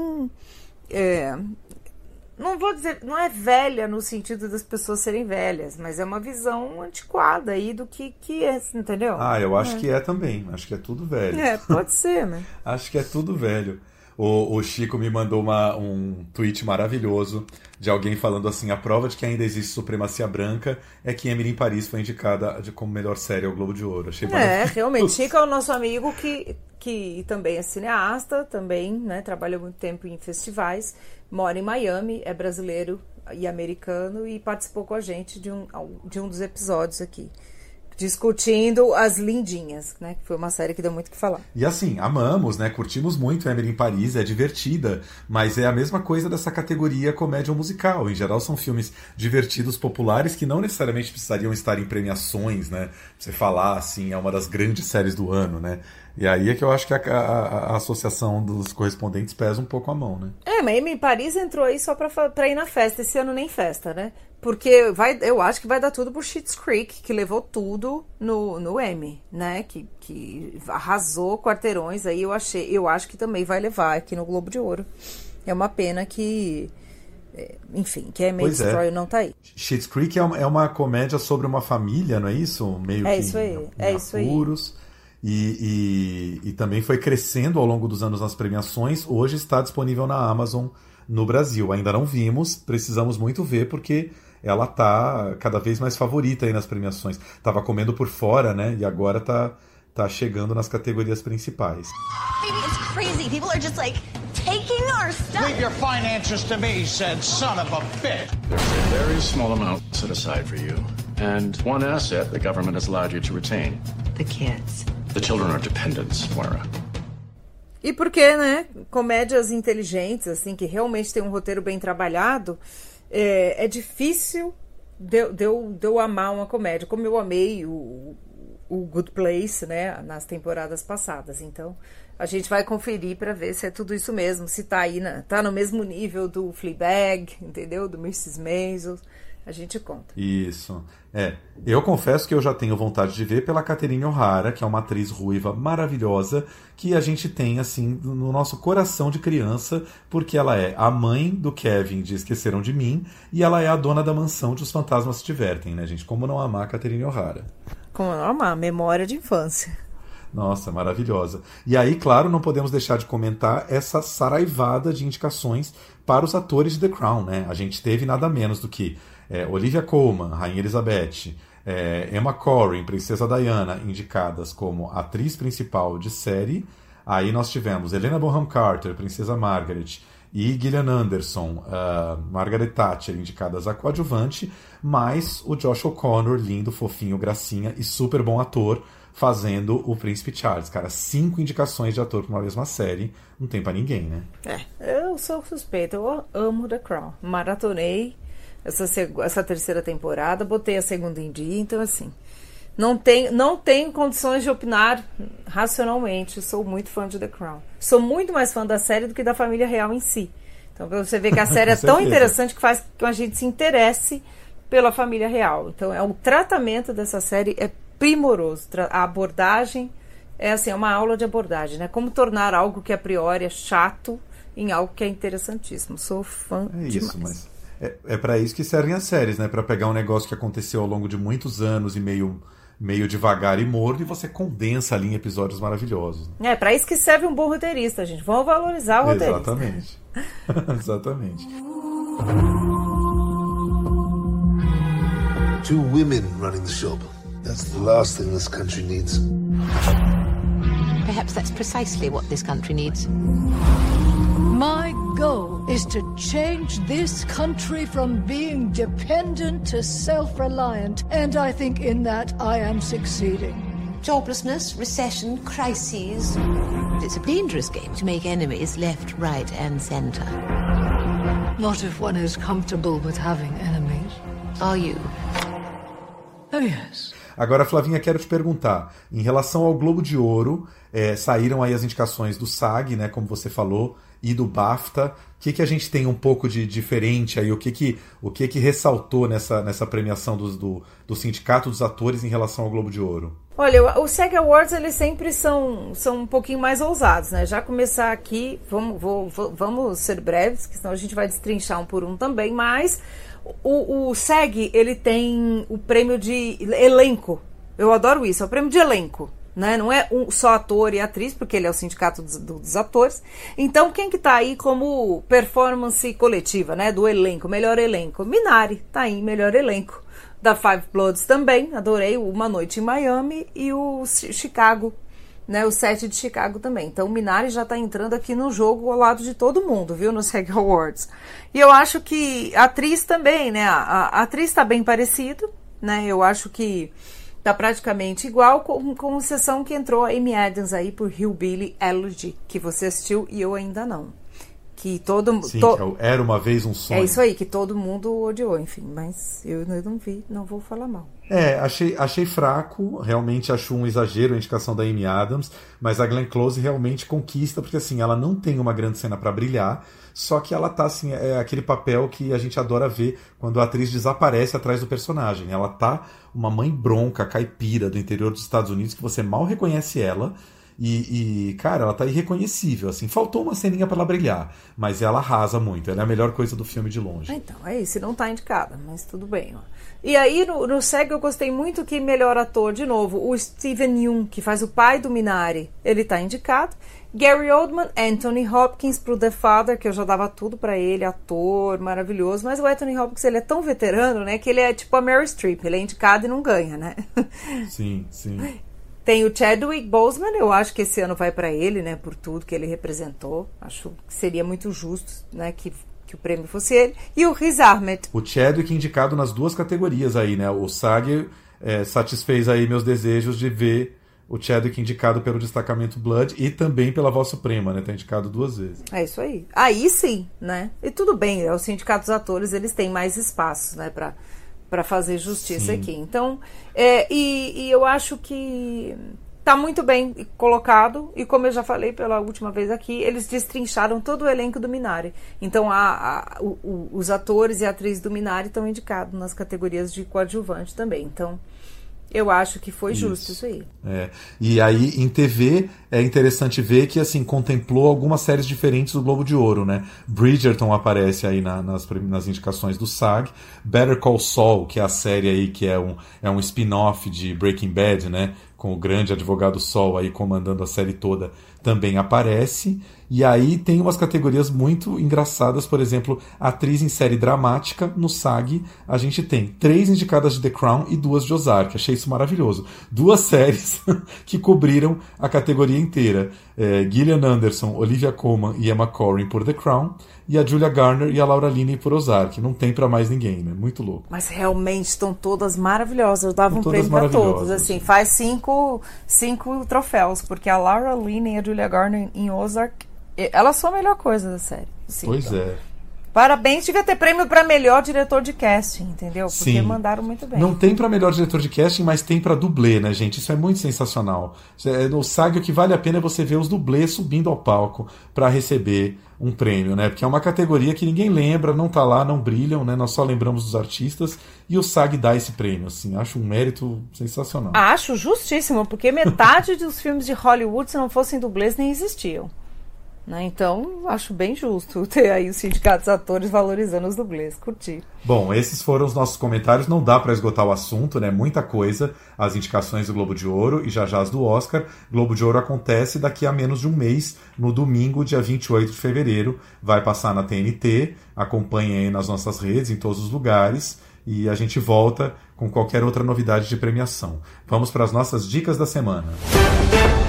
É, não vou dizer, não é velha no sentido das pessoas serem velhas, mas é uma visão antiquada aí do que, que é, entendeu? Ah, eu acho que é também. Acho que é tudo velho. É, pode ser, né? Acho que é tudo velho. O, o Chico me mandou uma- um tweet maravilhoso de alguém falando assim: a prova de que ainda existe supremacia branca é que Emily em Paris foi indicada de- como melhor série ao Globo de Ouro. Achei É, realmente. Chico é o nosso amigo que, que também é cineasta, também, né? Trabalha muito tempo em festivais, mora em Miami, é brasileiro e americano e participou com a gente de um, de um dos episódios aqui. Discutindo as lindinhas, né? Que foi uma série que deu muito o que falar. E assim, amamos, né? Curtimos muito Emily em Paris, é divertida, mas é a mesma coisa dessa categoria comédia musical. Em geral, são filmes divertidos, populares, que não necessariamente precisariam estar em premiações, né? Pra você falar, assim, é uma das grandes séries do ano, né? E aí é que eu acho que a, a- a associação dos correspondentes pesa um pouco a mão, né? É, mas Emily Paris entrou aí só pra, pra ir na festa. Esse ano nem festa, né? Porque vai, eu acho que vai dar tudo pro Schitt's Creek, que levou tudo no, no Emmy, né? Que, que arrasou quarteirões aí. Eu achei, eu acho que também vai levar aqui no Globo de Ouro. É uma pena que, é, enfim, que a Emily Pois é. Não tá aí. Schitt's Creek é uma, é uma comédia sobre uma família, não é isso? Meio É que isso aí, em- é em isso aí. E, e, e também foi crescendo ao longo dos anos nas premiações. Hoje está disponível na Amazon no Brasil. Ainda não vimos, precisamos muito ver porque ela tá cada vez mais favorita aí nas premiações. Tava comendo por fora, né? E agora tá, tá chegando nas categorias principais. Maybe it's crazy. People are just like taking our stuff. Leave your finances to me, said son of a bitch. There's a very small amount set aside for you, and one asset the government has allowed you to retain. The kids. The children are dependents, Moira. E porque, né, comédias inteligentes, assim, que realmente tem um roteiro bem trabalhado, é, é difícil de, de, eu, de eu amar uma comédia, como eu amei o, o Good Place, né, nas temporadas passadas. Então, a gente vai conferir para ver se é tudo isso mesmo, se tá aí, na, tá no mesmo nível do Fleabag, entendeu? Do Mrs. Maisel. A gente conta. Isso. É. Eu confesso que eu já tenho vontade de ver pela Catherine O'Hara, que é uma atriz ruiva maravilhosa, que a gente tem, assim, no nosso coração de criança, porque ela é a mãe do Kevin de Esqueceram de Mim e ela é a dona da mansão de Os Fantasmas Se Divertem, né, gente? Como não amar a Catherine O'Hara? Como não amar? Memória de infância. Nossa, maravilhosa. E aí, claro, não podemos deixar de comentar essa saraivada de indicações para os atores de The Crown, né? A gente teve nada menos do que é, Olivia Colman, Rainha Elizabeth, é, Emma Corrin, Princesa Diana, indicadas como atriz principal de série. Aí nós tivemos Helena Bonham Carter, Princesa Margaret, e Gillian Anderson, ah, Margaret Thatcher, indicadas a coadjuvante, mais o Josh O'Connor, lindo, fofinho, gracinha e super bom ator, fazendo o Príncipe Charles. Cara, cinco indicações de ator para uma mesma série, não tem pra ninguém, né? É, eu sou suspeita, eu amo The Crown. Maratonei essa, essa terceira temporada, botei a segunda em dia, então assim. Não tenho, não tenho condições de opinar racionalmente. Sou muito fã de The Crown. Sou muito mais fã da série do que da família real em si. Então você vê que a série é Com tão interessante que faz que a gente se interesse pela família real. Então é o tratamento dessa série é primoroso. A abordagem é assim, é uma aula de abordagem, né? Como tornar algo que a priori é chato em algo que é interessantíssimo. Sou fã É demais. isso, mas é, é para isso que servem as séries, né? Para pegar um negócio que aconteceu ao longo de muitos anos e meio meio devagar e morno e você condensa ali em episódios maravilhosos. É, pra isso que serve um bom roteirista, gente. Vamos valorizar o roteirista. Exatamente. Exatamente. Two women running the shop. That's the last thing this country needs. Perhaps that's precisely what this country needs. My goal is to change this country from being dependent to self reliant, and I think in that I am succeeding. Joblessness, recession, crises. It's a dangerous game to make enemies left, right, and centre. Not if one is comfortable with having enemies. Are you? Oh, yes. Agora, Flavinha, quero te perguntar, em relação ao Globo de Ouro, é, saíram aí as indicações do SAG, né, como você falou, e do BAFTA. O que, que a gente tem um pouco de diferente aí? O que que, o que, que ressaltou nessa, nessa premiação dos, do, do Sindicato dos Atores em relação ao Globo de Ouro? Olha, o SAG Awards eles sempre são, são um pouquinho mais ousados, né? Já começar aqui, vamos, vou, vamos ser breves, que senão a gente vai destrinchar um por um também, mas o, o SEG ele tem o prêmio de elenco. Eu adoro isso, é o prêmio de elenco. Né? Não é um, só ator e atriz, porque ele é o sindicato dos, dos atores. Então, quem que tá aí como performance coletiva, né? Do elenco, melhor elenco? Minari tá aí, melhor elenco. Da Five Bloods também, adorei Uma Noite em Miami e o Chicago, né? O set de Chicago também. Então, Minari já tá entrando aqui no jogo ao lado de todo mundo, viu? Nos SEG Awards. E eu acho que a atriz também, né? A, a atriz tá bem parecido, né? Eu acho que tá praticamente igual, com, com exceção que entrou a Amy Adams aí por Hillbilly Elegy, que você assistiu e eu ainda não. Que todo Sim, to... era uma vez um sonho. É isso aí, que todo mundo odiou, enfim, mas eu, eu não vi, não vou falar mal. É, achei, achei fraco, realmente acho um exagero a indicação da Amy Adams, mas a Glenn Close realmente conquista, porque assim, ela não tem uma grande cena para brilhar, só que ela tá assim, é aquele papel que a gente adora ver quando a atriz desaparece atrás do personagem. Ela tá uma mãe bronca, caipira do interior dos Estados Unidos que você mal reconhece ela. E, e, cara, ela tá irreconhecível, assim. Faltou uma ceninha para ela brilhar, mas ela arrasa muito. Ela é a melhor coisa do filme de longe. Então, é isso. Não tá indicada, mas tudo bem. Ó. E aí, no, no SEG, eu gostei muito que melhor ator, de novo, o Steven Yeun, que faz o pai do Minari, ele tá indicado. Gary Oldman, Anthony Hopkins pro The Father, que eu já dava tudo para ele, ator maravilhoso, mas o Anthony Hopkins ele é tão veterano, né, que ele é tipo a Meryl Streep, ele é indicado e não ganha, né? Sim, sim. Tem o Chadwick Boseman, eu acho que esse ano vai para ele, né, por tudo que ele representou. Acho que seria muito justo, né, que que o prêmio fosse ele, e o Riz Ahmed. O Chadwick indicado nas duas categorias aí, né? O SAG é, satisfez aí meus desejos de ver o Chadwick indicado pelo destacamento Blood e também pela Voz Suprema, né? Tá indicado duas vezes. É isso aí. Aí sim, né? E tudo bem, é, os sindicatos atores, eles têm mais espaço, né, para para fazer justiça sim. aqui. Então, é, e, e eu acho que tá muito bem colocado e como eu já falei pela última vez aqui, eles destrincharam todo o elenco do Minari. Então a, a o, o, os atores e atrizes do Minari estão indicados nas categorias de coadjuvante também. Então eu acho que foi justo isso, isso aí. É. E aí, em TV, é interessante ver que, assim, contemplou algumas séries diferentes do Globo de Ouro, né? Bridgerton aparece aí na, nas, nas indicações do SAG. Better Call Saul, que é a série aí que é um, é um spin-off de Breaking Bad, né? Com o grande advogado Sol aí comandando a série toda, também aparece. E aí tem umas categorias muito engraçadas, por exemplo, atriz em série dramática, no SAG, a gente tem três indicadas de The Crown e duas de Ozark. Achei isso maravilhoso. Duas séries que cobriram a categoria inteira. É, Gillian Anderson, Olivia Colman e Emma Corrin por The Crown, e a Julia Garner e a Laura Linney por Ozark. Não tem para mais ninguém, né? Muito louco. Mas realmente estão todas maravilhosas. Eu dava um prêmio para todos. Assim, faz cinco, cinco troféus, porque a Laura Linney e a Julia Garner em Ozark ela só a melhor coisa da série. Sim, pois então. é. Parabéns, devia ter prêmio para melhor diretor de casting, entendeu? Porque Sim. mandaram muito bem. Não tem para melhor diretor de casting, mas tem para dublê, né, gente? Isso é muito sensacional. É, no SAG o que vale a pena é você ver os dublês subindo ao palco para receber um prêmio, né? Porque é uma categoria que ninguém lembra, não tá lá, não brilham, né? Nós só lembramos dos artistas e o SAG dá esse prêmio, assim. Acho um mérito sensacional. Acho justíssimo, porque metade dos filmes de Hollywood, se não fossem dublês, nem existiam. Né? Então, acho bem justo ter aí os sindicatos atores valorizando os dublês. Curti. Bom, esses foram os nossos comentários. Não dá para esgotar o assunto, né? Muita coisa. As indicações do Globo de Ouro e já já as do Oscar. Globo de Ouro acontece daqui a menos de um mês, no domingo, dia 28 de fevereiro. Vai passar na TNT. Acompanhe aí nas nossas redes, em todos os lugares. E a gente volta com qualquer outra novidade de premiação. Vamos para as nossas dicas da semana. Música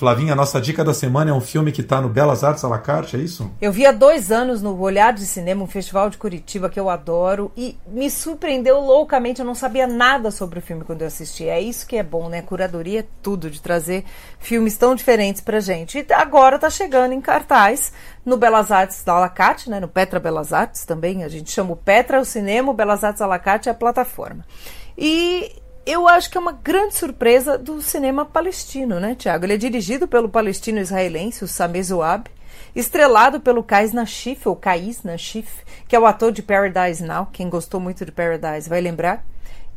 Flavinha, a nossa dica da semana é um filme que está no Belas Artes à la carte, é isso? Eu vi há dois anos no Olhar de Cinema, um festival de Curitiba que eu adoro, e me surpreendeu loucamente. Eu não sabia nada sobre o filme quando eu assisti. É isso que é bom, né? Curadoria é tudo, de trazer filmes tão diferentes pra gente. E agora tá chegando em cartaz no Belas Artes da Alacate, né? No Petra Belas Artes também. A gente chama o Petra o cinema, o Belas Artes Alacate é a plataforma. E eu acho que é uma grande surpresa do cinema palestino, né, Tiago? Ele é dirigido pelo palestino israelense, o Sameh Zouab, estrelado pelo Kais Nashif, ou Kais Nashif, que é o ator de Paradise Now. Quem gostou muito de Paradise vai lembrar.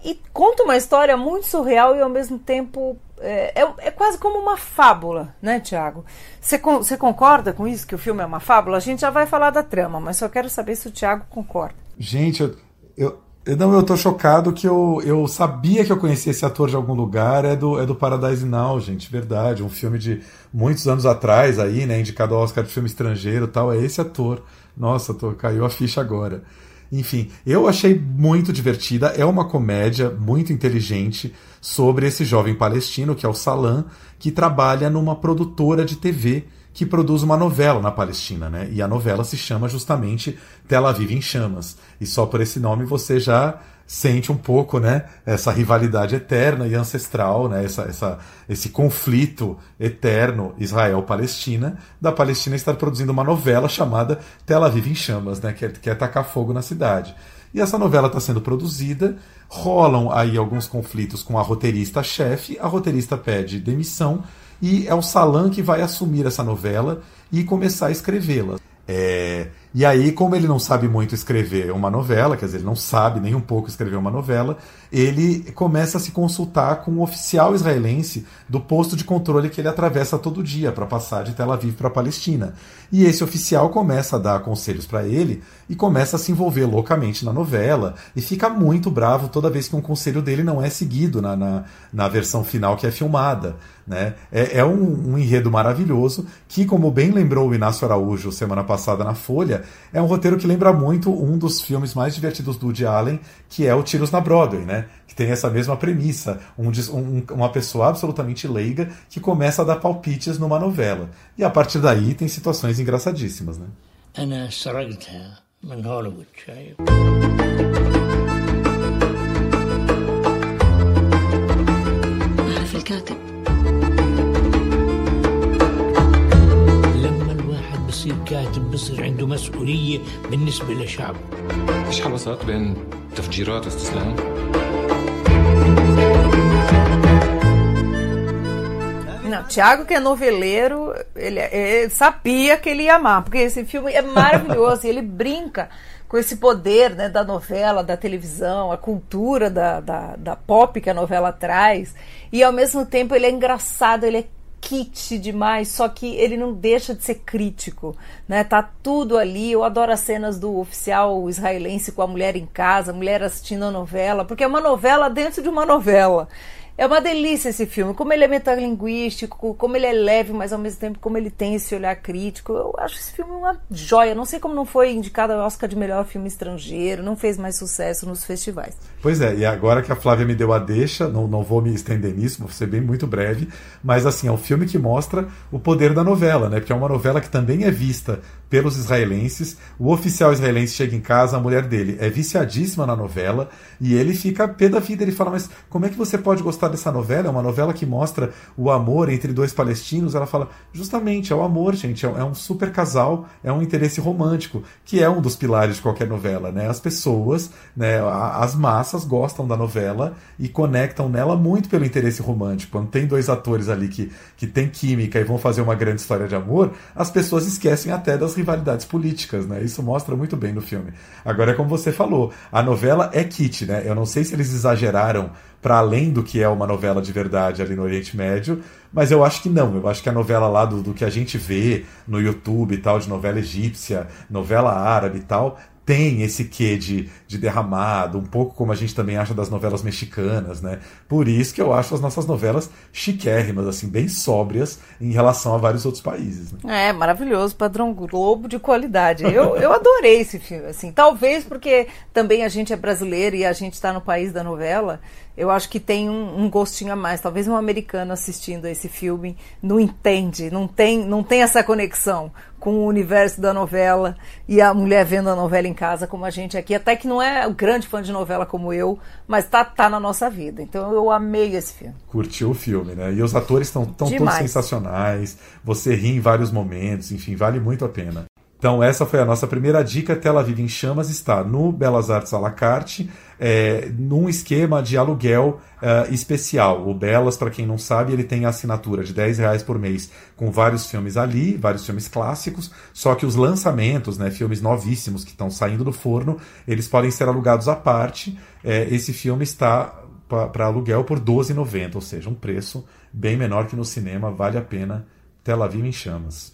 E conta uma história muito surreal e ao mesmo tempo é, é, é quase como uma fábula, né, Tiago? Você concorda com isso, que o filme é uma fábula? A gente já vai falar da trama, mas só quero saber se o Tiago concorda. Gente, eu, eu, não, eu tô chocado que eu, eu sabia que eu conhecia esse ator de algum lugar. É do, é do Paradise Now, gente, verdade. Um filme de muitos anos atrás aí, né? Indicado ao Oscar de filme estrangeiro tal. É esse ator. Nossa, tô, caiu a ficha agora. Enfim, eu achei muito divertida. É uma comédia muito inteligente sobre esse jovem palestino, que é o Salam, que trabalha numa produtora de TV que produz uma novela na Palestina, né? E a novela se chama justamente Tel Aviv em Chamas. E só por esse nome você já sente um pouco, né, essa rivalidade eterna e ancestral, né, essa, essa, esse conflito eterno Israel-Palestina, da Palestina estar produzindo uma novela chamada Tel Aviv em Chamas, né, que é, que é tacar fogo na cidade. E essa novela está sendo produzida, rolam aí alguns conflitos com a roteirista-chefe, a roteirista pede demissão, e é o Salam que vai assumir essa novela e começar a escrevê-la. É, e aí, como ele não sabe muito escrever uma novela, quer dizer, ele não sabe nem um pouco escrever uma novela, ele começa a se consultar com um oficial israelense do posto de controle que ele atravessa todo dia para passar de Tel Aviv para Palestina. E esse oficial começa a dar conselhos para ele e começa a se envolver loucamente na novela e fica muito bravo toda vez que um conselho dele não é seguido na, na, na versão final que é filmada. Né? É, é um, um enredo maravilhoso que, como bem lembrou o Inácio Araújo semana passada na Folha, é um roteiro que lembra muito um dos filmes mais divertidos do Woody Allen, que é o Tiros na Broadway, né? que tem essa mesma premissa, um, um, uma pessoa absolutamente leiga que começa a dar palpites numa novela. E a partir daí tem situações engraçadíssimas. Né? أنا سرقتها من هوليوود شايف الكاتب الواحد بصير كاتب بصير عنده مسؤولية بالنسبة لشعبه ايش حبسك بين تفجيرات واستسلام؟ Não, Thiago, que é noveleiro, ele, ele, sabia que ele ia amar, porque esse filme é maravilhoso e ele brinca com esse poder né, da novela, da televisão, a cultura da, da, da pop que a novela traz. E ao mesmo tempo ele é engraçado, ele é kit demais, só que ele não deixa de ser crítico, né? Tá tudo ali. Eu adoro as cenas do oficial israelense com a mulher em casa, a mulher assistindo a novela, porque é uma novela dentro de uma novela. É uma delícia esse filme, como ele é metalinguístico, como ele é leve, mas ao mesmo tempo como ele tem esse olhar crítico. Eu acho esse filme uma joia. Não sei como não foi indicado ao Oscar de melhor filme estrangeiro, não fez mais sucesso nos festivais. Pois é, e agora que a Flávia me deu a deixa, não, não vou me estender nisso, vou ser bem muito breve, mas assim, é um filme que mostra o poder da novela, né? Porque é uma novela que também é vista pelos israelenses. O oficial israelense chega em casa, a mulher dele é viciadíssima na novela e ele fica pé da vida. Ele fala: Mas como é que você pode gostar dessa novela? É uma novela que mostra o amor entre dois palestinos. Ela fala: Justamente, é o amor, gente. É um super casal, é um interesse romântico, que é um dos pilares de qualquer novela. Né? As pessoas, né, as massas gostam da novela e conectam nela muito pelo interesse romântico. Quando tem dois atores ali que, que têm química e vão fazer uma grande história de amor, as pessoas esquecem até das rivalidades políticas, né? Isso mostra muito bem no filme. Agora é como você falou, a novela é kit, né? Eu não sei se eles exageraram para além do que é uma novela de verdade ali no Oriente Médio, mas eu acho que não. Eu acho que a novela lá do, do que a gente vê no YouTube e tal, de novela egípcia, novela árabe e tal, tem esse quê de, de derramado, um pouco como a gente também acha das novelas mexicanas, né? Por isso que eu acho as nossas novelas chiquérrimas, assim, bem sóbrias em relação a vários outros países. Né? É, maravilhoso, padrão Globo de qualidade. Eu, eu adorei esse filme, assim, talvez porque também a gente é brasileiro e a gente está no país da novela, eu acho que tem um, um, gostinho a mais. Talvez um americano assistindo esse filme não entende, não tem, não tem essa conexão com o universo da novela e a mulher vendo a novela em casa como a gente aqui, até que não é um grande fã de novela como eu, mas tá, tá na nossa vida. Então eu amei esse filme. Curtiu o filme, né? E os atores estão todos sensacionais, você ri em vários momentos, enfim, vale muito a pena. Então, essa foi a nossa primeira dica. Tela Viva em Chamas está no Belas Artes à la carte, é, num esquema de aluguel é, especial. O Belas, para quem não sabe, ele tem a assinatura de 10 reais por mês com vários filmes ali, vários filmes clássicos, só que os lançamentos, né, filmes novíssimos que estão saindo do forno, eles podem ser alugados à parte. É, esse filme está para aluguel por R$ 12,90, ou seja, um preço bem menor que no cinema, vale a pena. Tela Viva em Chamas.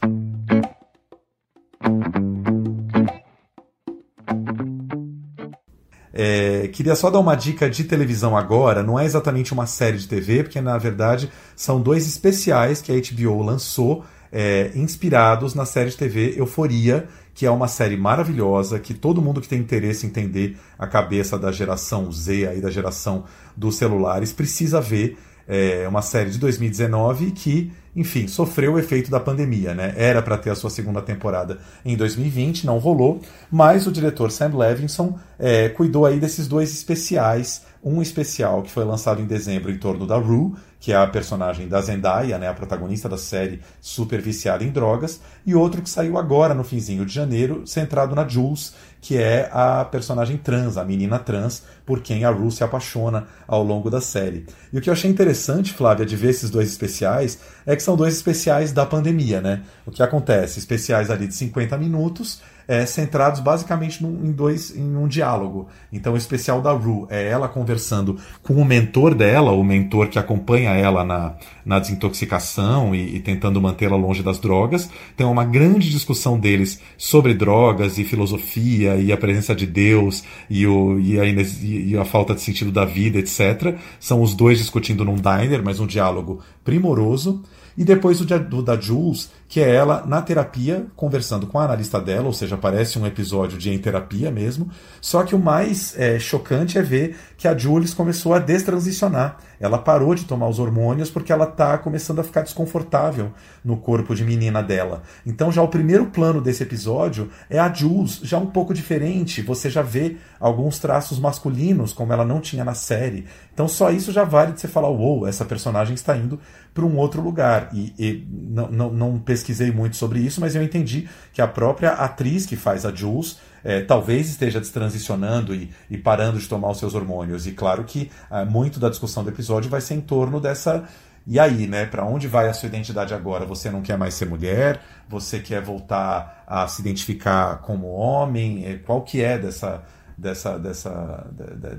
É, queria só dar uma dica de televisão agora. Não é exatamente uma série de TV, porque na verdade são dois especiais que a HBO lançou, é, inspirados na série de TV Euforia, que é uma série maravilhosa, que todo mundo que tem interesse em entender a cabeça da geração Z, aí da geração dos celulares, precisa ver. É uma série de 2019 que enfim, sofreu o efeito da pandemia, né? Era para ter a sua segunda temporada em 2020, não rolou, mas o diretor Sam Levinson é, cuidou aí desses dois especiais, um especial que foi lançado em dezembro em torno da Rue, que é a personagem da Zendaya, né, a protagonista da série super viciada em drogas, e outro que saiu agora no finzinho de janeiro, centrado na Jules, que é a personagem trans, a menina trans, por quem a Rue se apaixona ao longo da série. E o que eu achei interessante, Flávia, de ver esses dois especiais, é que são dois especiais da pandemia, né? O que acontece? Especiais ali de 50 minutos, é, centrados basicamente num, em dois em um diálogo. Então o especial da Rue é ela conversando com o mentor dela, o mentor que acompanha ela na, na desintoxicação e, e tentando mantê-la longe das drogas. Tem uma grande discussão deles sobre drogas e filosofia e a presença de Deus e, o, e, a, e a falta de sentido da vida, etc. São os dois discutindo num diner, mas um diálogo primoroso. E depois o da Jules, que é ela na terapia, conversando com a analista dela, ou seja, parece um episódio de em terapia mesmo. Só que o mais é, chocante é ver que a Jules começou a destransicionar. Ela parou de tomar os hormônios porque ela está começando a ficar desconfortável no corpo de menina dela. Então já o primeiro plano desse episódio é a Jules já um pouco diferente. Você já vê alguns traços masculinos, como ela não tinha na série. Então só isso já vale de você falar, uou, wow, essa personagem está indo para um outro lugar. E, e não, não, não, pesquisei muito sobre isso, mas eu entendi que a própria atriz que faz a Jules é, talvez esteja destransicionando e, e, parando de tomar os seus hormônios. E claro que é, muito da discussão do episódio vai ser em torno dessa. E aí, né? Para onde vai a sua identidade agora? Você não quer mais ser mulher? Você quer voltar a se identificar como homem? É, qual que é dessa dessa, dessa,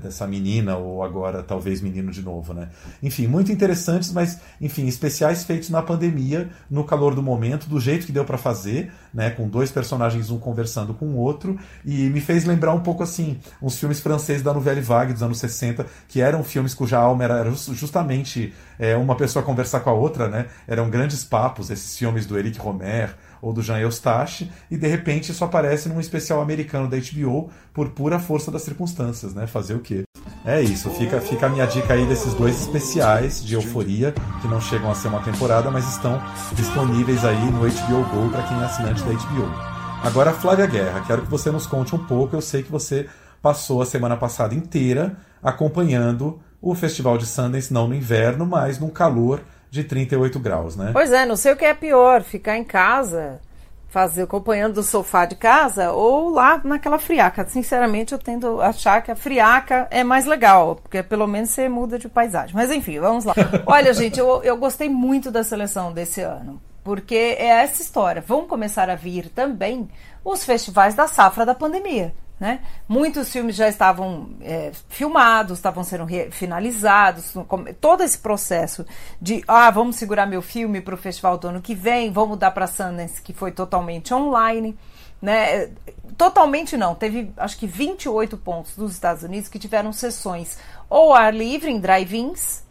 dessa menina, ou agora talvez menino de novo, né? Enfim, muito interessantes, mas, enfim, especiais feitos na pandemia, no calor do momento, do jeito que deu para fazer, né? Com dois personagens, um conversando com o outro, e me fez lembrar um pouco, assim, uns filmes franceses da Nouvelle Vague dos anos 60, que eram filmes cuja alma era justamente é, uma pessoa conversar com a outra, né? Eram grandes papos, esses filmes do Eric Romer, ou do Jean Eustache, e de repente isso aparece num especial americano da HBO por pura força das circunstâncias, né? Fazer o quê? É isso, fica, fica a minha dica aí desses dois especiais de euforia, que não chegam a ser uma temporada, mas estão disponíveis aí no HBO Go para quem é assinante da HBO. Agora, Flávia Guerra, quero que você nos conte um pouco. Eu sei que você passou a semana passada inteira acompanhando o Festival de Sundance, não no inverno, mas no calor de 38 graus, né? Pois é, não sei o que é pior, ficar em casa, fazer acompanhando do sofá de casa ou lá naquela friaca. Sinceramente, eu tendo a achar que a friaca é mais legal, porque pelo menos você muda de paisagem. Mas enfim, vamos lá. Olha, gente, eu, eu gostei muito da seleção desse ano, porque é essa história. Vão começar a vir também os festivais da safra da pandemia. Né? Muitos filmes já estavam é, filmados, estavam sendo finalizados, todo esse processo de ah, vamos segurar meu filme para o festival do ano que vem, vamos dar para Sundance, que foi totalmente online. né? Totalmente não. Teve acho que 28 pontos dos Estados Unidos que tiveram sessões ou ar livre em drive-ins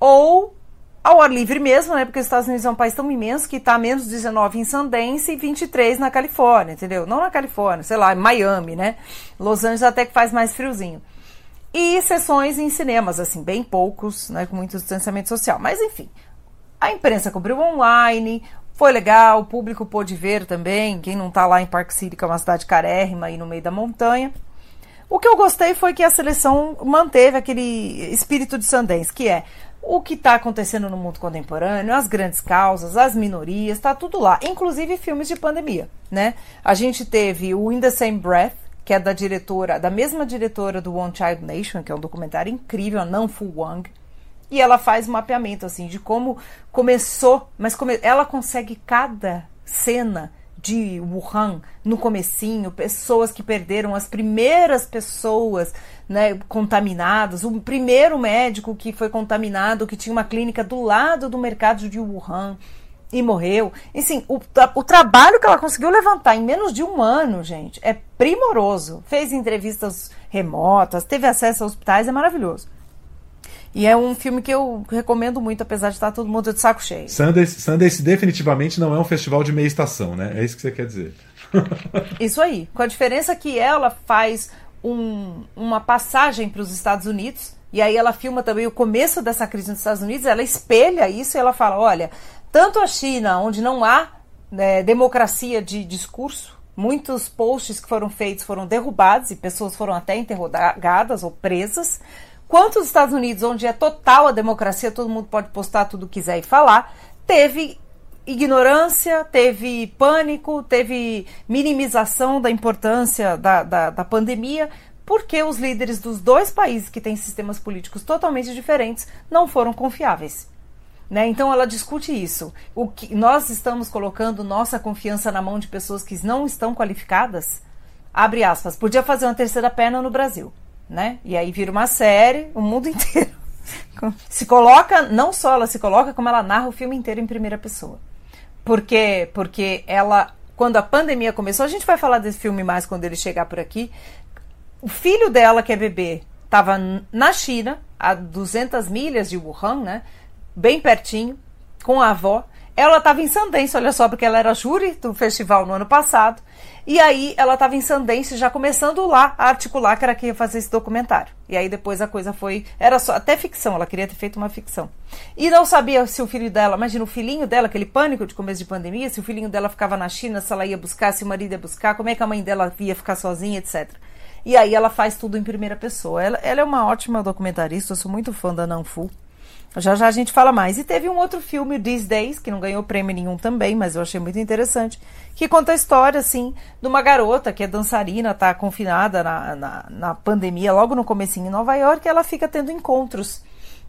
ou ao ar livre mesmo, né? Porque os Estados Unidos é um país tão imenso que está menos 19 em Sundance e 23 na Califórnia, entendeu? Não na Califórnia, sei lá, em Miami, né? Los Angeles até que faz mais friozinho. E sessões em cinemas, assim, bem poucos, né? Com muito distanciamento social. Mas enfim, a imprensa cobriu online, foi legal, o público pôde ver também, quem não está lá em Park City, que é uma cidade carérrima e no meio da montanha. O que eu gostei foi que a seleção manteve aquele espírito de Sundance, que é o que está acontecendo no mundo contemporâneo, as grandes causas, as minorias, está tudo lá, inclusive filmes de pandemia, né? A gente teve o In the Same Breath, que é da diretora, da mesma diretora do One Child Nation, que é um documentário incrível, a Nanfu Wang, e ela faz um mapeamento assim de como começou, mas ela consegue cada cena de Wuhan no comecinho, pessoas que perderam as primeiras pessoas né, contaminadas, o primeiro médico que foi contaminado, que tinha uma clínica do lado do mercado de Wuhan e morreu. Assim, o, o trabalho que ela conseguiu levantar em menos de um ano, gente, é primoroso. Fez entrevistas remotas, teve acesso a hospitais, é maravilhoso. E é um filme que eu recomendo muito, apesar de estar todo mundo de saco cheio. Sundance, Sundance definitivamente não é um festival de meia estação, né? É isso que você quer dizer. isso aí. Com a diferença que ela faz um, uma passagem para os Estados Unidos, e aí ela filma também o começo dessa crise nos Estados Unidos, ela espelha isso e ela fala: olha, tanto a China, onde não há né, democracia de discurso, muitos posts que foram feitos foram derrubados e pessoas foram até interrogadas ou presas quanto os Estados Unidos, onde é total a democracia, todo mundo pode postar tudo que quiser e falar, teve ignorância, teve pânico, teve minimização da importância da, da, da pandemia, porque os líderes dos dois países que têm sistemas políticos totalmente diferentes não foram confiáveis. Né? Então ela discute isso. O que nós estamos colocando nossa confiança na mão de pessoas que não estão qualificadas? Abre aspas. Podia fazer uma terceira perna no Brasil né? E aí vira uma série, o mundo inteiro. Se coloca, não só ela se coloca, como ela narra o filme inteiro em primeira pessoa. Porque, porque ela, quando a pandemia começou, a gente vai falar desse filme mais quando ele chegar por aqui. O filho dela, que é bebê, estava na China, a 200 milhas de Wuhan, né? Bem pertinho, com a avó. Ela estava em Sundance, olha só, porque ela era júri do festival no ano passado. E aí ela estava em Sundance, já começando lá a articular que era que ia fazer esse documentário. E aí depois a coisa foi. Era só até ficção, ela queria ter feito uma ficção. E não sabia se o filho dela, imagina o filhinho dela, aquele pânico de começo de pandemia, se o filhinho dela ficava na China, se ela ia buscar, se o marido ia buscar, como é que a mãe dela ia ficar sozinha, etc. E aí ela faz tudo em primeira pessoa. Ela, ela é uma ótima documentarista, eu sou muito fã da Nanfu. Já já a gente fala mais. E teve um outro filme, These Days, que não ganhou prêmio nenhum também, mas eu achei muito interessante, que conta a história, assim, de uma garota que é dançarina, tá confinada na, na, na pandemia, logo no comecinho em Nova York, e ela fica tendo encontros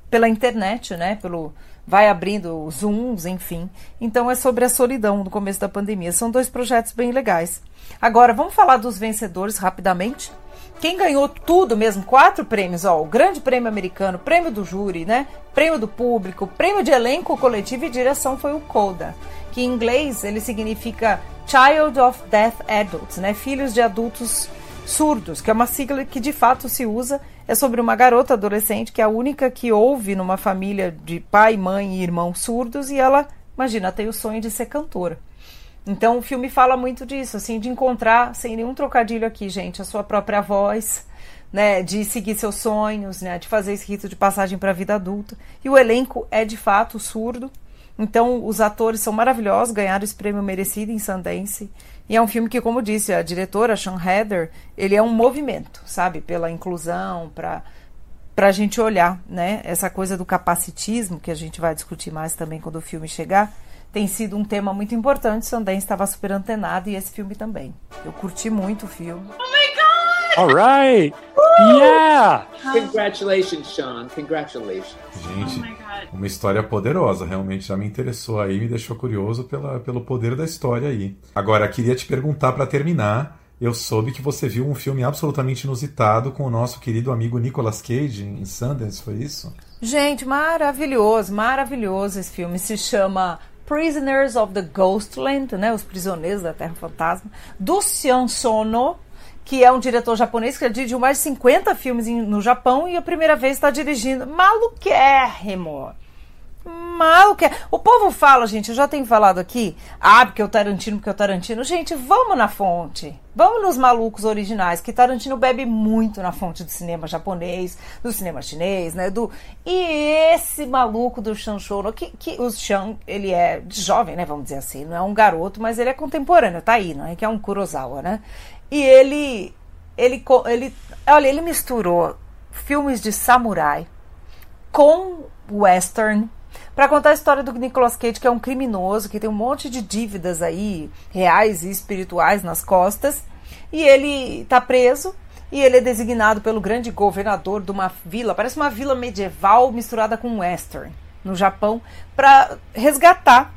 pela internet, né, pelo... Vai abrindo zooms, enfim. Então é sobre a solidão no começo da pandemia. São dois projetos bem legais. Agora, vamos falar dos vencedores rapidamente. Quem ganhou tudo mesmo, quatro prêmios, ó, o Grande Prêmio Americano, Prêmio do Júri, né? Prêmio do Público, Prêmio de Elenco Coletivo e Direção foi o CODA, que em inglês ele significa Child of Deaf Adults, né? Filhos de adultos surdos, que é uma sigla que de fato se usa. É sobre uma garota adolescente que é a única que ouve numa família de pai, mãe e irmão surdos e ela, imagina, tem o sonho de ser cantora. Então o filme fala muito disso, assim, de encontrar, sem nenhum trocadilho aqui, gente, a sua própria voz, né, de seguir seus sonhos, né, de fazer esse rito de passagem para a vida adulta. E o elenco é de fato surdo. Então os atores são maravilhosos, ganharam esse prêmio merecido em Sundance. E é um filme que, como disse a diretora Sean Heather, ele é um movimento, sabe, pela inclusão, para para a gente olhar, né, essa coisa do capacitismo que a gente vai discutir mais também quando o filme chegar tem sido um tema muito importante. Sundance estava super antenado e esse filme também. Eu curti muito o filme. Oh my god! All right! Yeah! Congratulations, Sean. Congratulations. Gente, oh uma história poderosa. Realmente já me interessou aí, me deixou curioso pela, pelo poder da história aí. Agora, queria te perguntar para terminar. Eu soube que você viu um filme absolutamente inusitado com o nosso querido amigo Nicolas Cage em Sundance, foi isso? Gente, maravilhoso, maravilhoso esse filme. Se chama Prisoners of the Ghostland, né, Os Prisioneiros da Terra Fantasma, do Sion Sono, que é um diretor japonês que dirigiu mais de 50 filmes no Japão e a primeira vez está dirigindo. Maluquérrimo! Mal que é. O povo fala, gente, eu já tenho falado aqui, ah, porque o Tarantino, porque o Tarantino. Gente, vamos na fonte. Vamos nos malucos originais, que Tarantino bebe muito na fonte do cinema japonês, do cinema chinês, né? Do... E esse maluco do Shan Shouno, que, que o Shan, ele é jovem, né? Vamos dizer assim, não é um garoto, mas ele é contemporâneo, tá aí, não é? Que é um Kurosawa, né? E ele, ele, ele, olha, ele misturou filmes de samurai com western para contar a história do Nicolas Cage, que é um criminoso, que tem um monte de dívidas aí, reais e espirituais nas costas, e ele está preso e ele é designado pelo grande governador de uma vila, parece uma vila medieval misturada com western, no Japão, para resgatar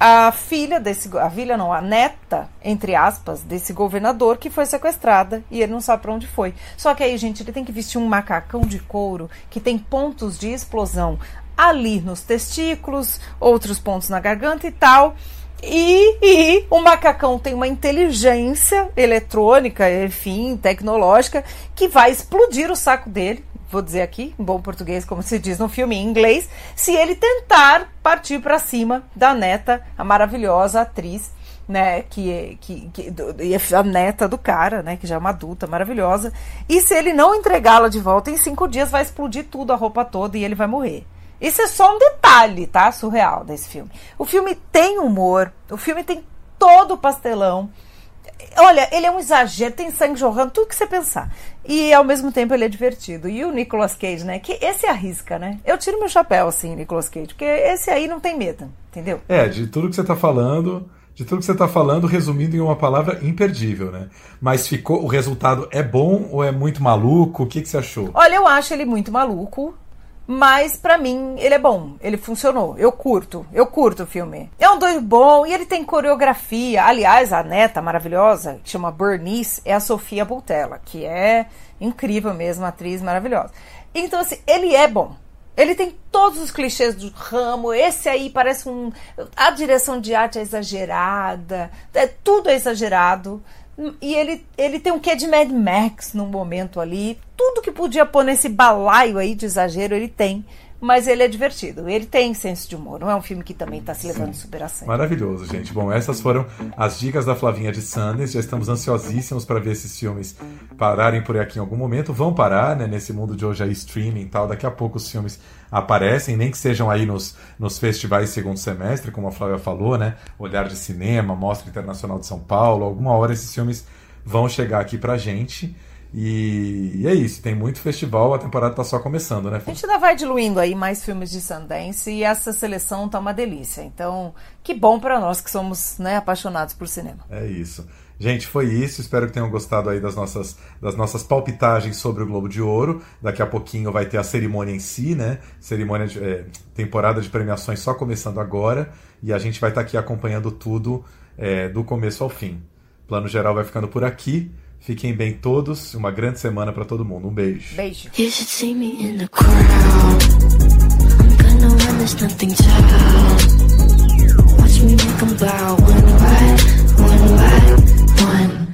a filha desse, a filha não, a neta, entre aspas, desse governador que foi sequestrada e ele não sabe para onde foi. Só que aí, gente, ele tem que vestir um macacão de couro que tem pontos de explosão ali nos testículos, outros pontos na garganta e tal. E, e, o macacão tem uma inteligência eletrônica, enfim, tecnológica, que vai explodir o saco dele, vou dizer aqui, em bom português, como se diz no filme em inglês, se ele tentar partir para cima da neta, a maravilhosa atriz, né, que, que, que a neta do cara, né, que já é uma adulta maravilhosa, e se ele não entregá-la de volta em cinco dias, vai explodir tudo, a roupa toda, e ele vai morrer. Isso é só um detalhe, tá? Surreal desse filme. O filme tem humor, o filme tem todo o pastelão. Olha, ele é um exagero, tem sangue jorrando, tudo que você pensar. E ao mesmo tempo ele é divertido. E o Nicolas Cage, né? Que esse arrisca, né? Eu tiro meu chapéu, assim, Nicolas Cage, porque esse aí não tem medo, entendeu? É, de tudo que você tá falando, de tudo que você está falando, resumindo em uma palavra, imperdível, né? Mas ficou, o resultado é bom ou é muito maluco? O que, que você achou? Olha, eu acho ele muito maluco. Mas para mim ele é bom, ele funcionou. Eu curto, eu curto o filme. É um doido bom e ele tem coreografia. Aliás, a neta maravilhosa, que chama Bernice, é a Sofia Boutella, que é incrível mesmo, atriz maravilhosa. Então, assim, ele é bom. Ele tem todos os clichês do ramo. Esse aí parece um. A direção de arte é exagerada, é, tudo é exagerado. E ele, ele tem um quê de Mad Max num momento ali. Tudo que podia pôr nesse balaio aí de exagero, ele tem. Mas ele é divertido. Ele tem senso de humor. Não é um filme que também está se levando Sim. super a sério. Maravilhoso, gente. Bom, essas foram as dicas da Flavinha de Sanders. Já estamos ansiosíssimos para ver esses filmes pararem por aqui em algum momento. Vão parar, né? Nesse mundo de hoje aí, streaming e tal. Daqui a pouco os filmes aparecem, nem que sejam aí nos, nos festivais segundo semestre, como a Flávia falou, né? Olhar de Cinema, Mostra Internacional de São Paulo. Alguma hora esses filmes vão chegar aqui pra gente. E, e, é isso, tem muito festival, a temporada tá só começando, né? A gente ainda vai diluindo aí mais filmes de Sundance e essa seleção tá uma delícia. Então, que bom para nós que somos né, apaixonados por cinema. É isso. Gente, foi isso. Espero que tenham gostado aí das nossas, das nossas palpitagens sobre o Globo de Ouro. Daqui a pouquinho vai ter a cerimônia em si, né? Cerimônia de é, temporada de premiações só começando agora. E a gente vai estar tá aqui acompanhando tudo é, do começo ao fim. O plano geral vai ficando por aqui. Fiquem bem todos, uma grande semana para todo mundo. Um beijo. Beijo. one.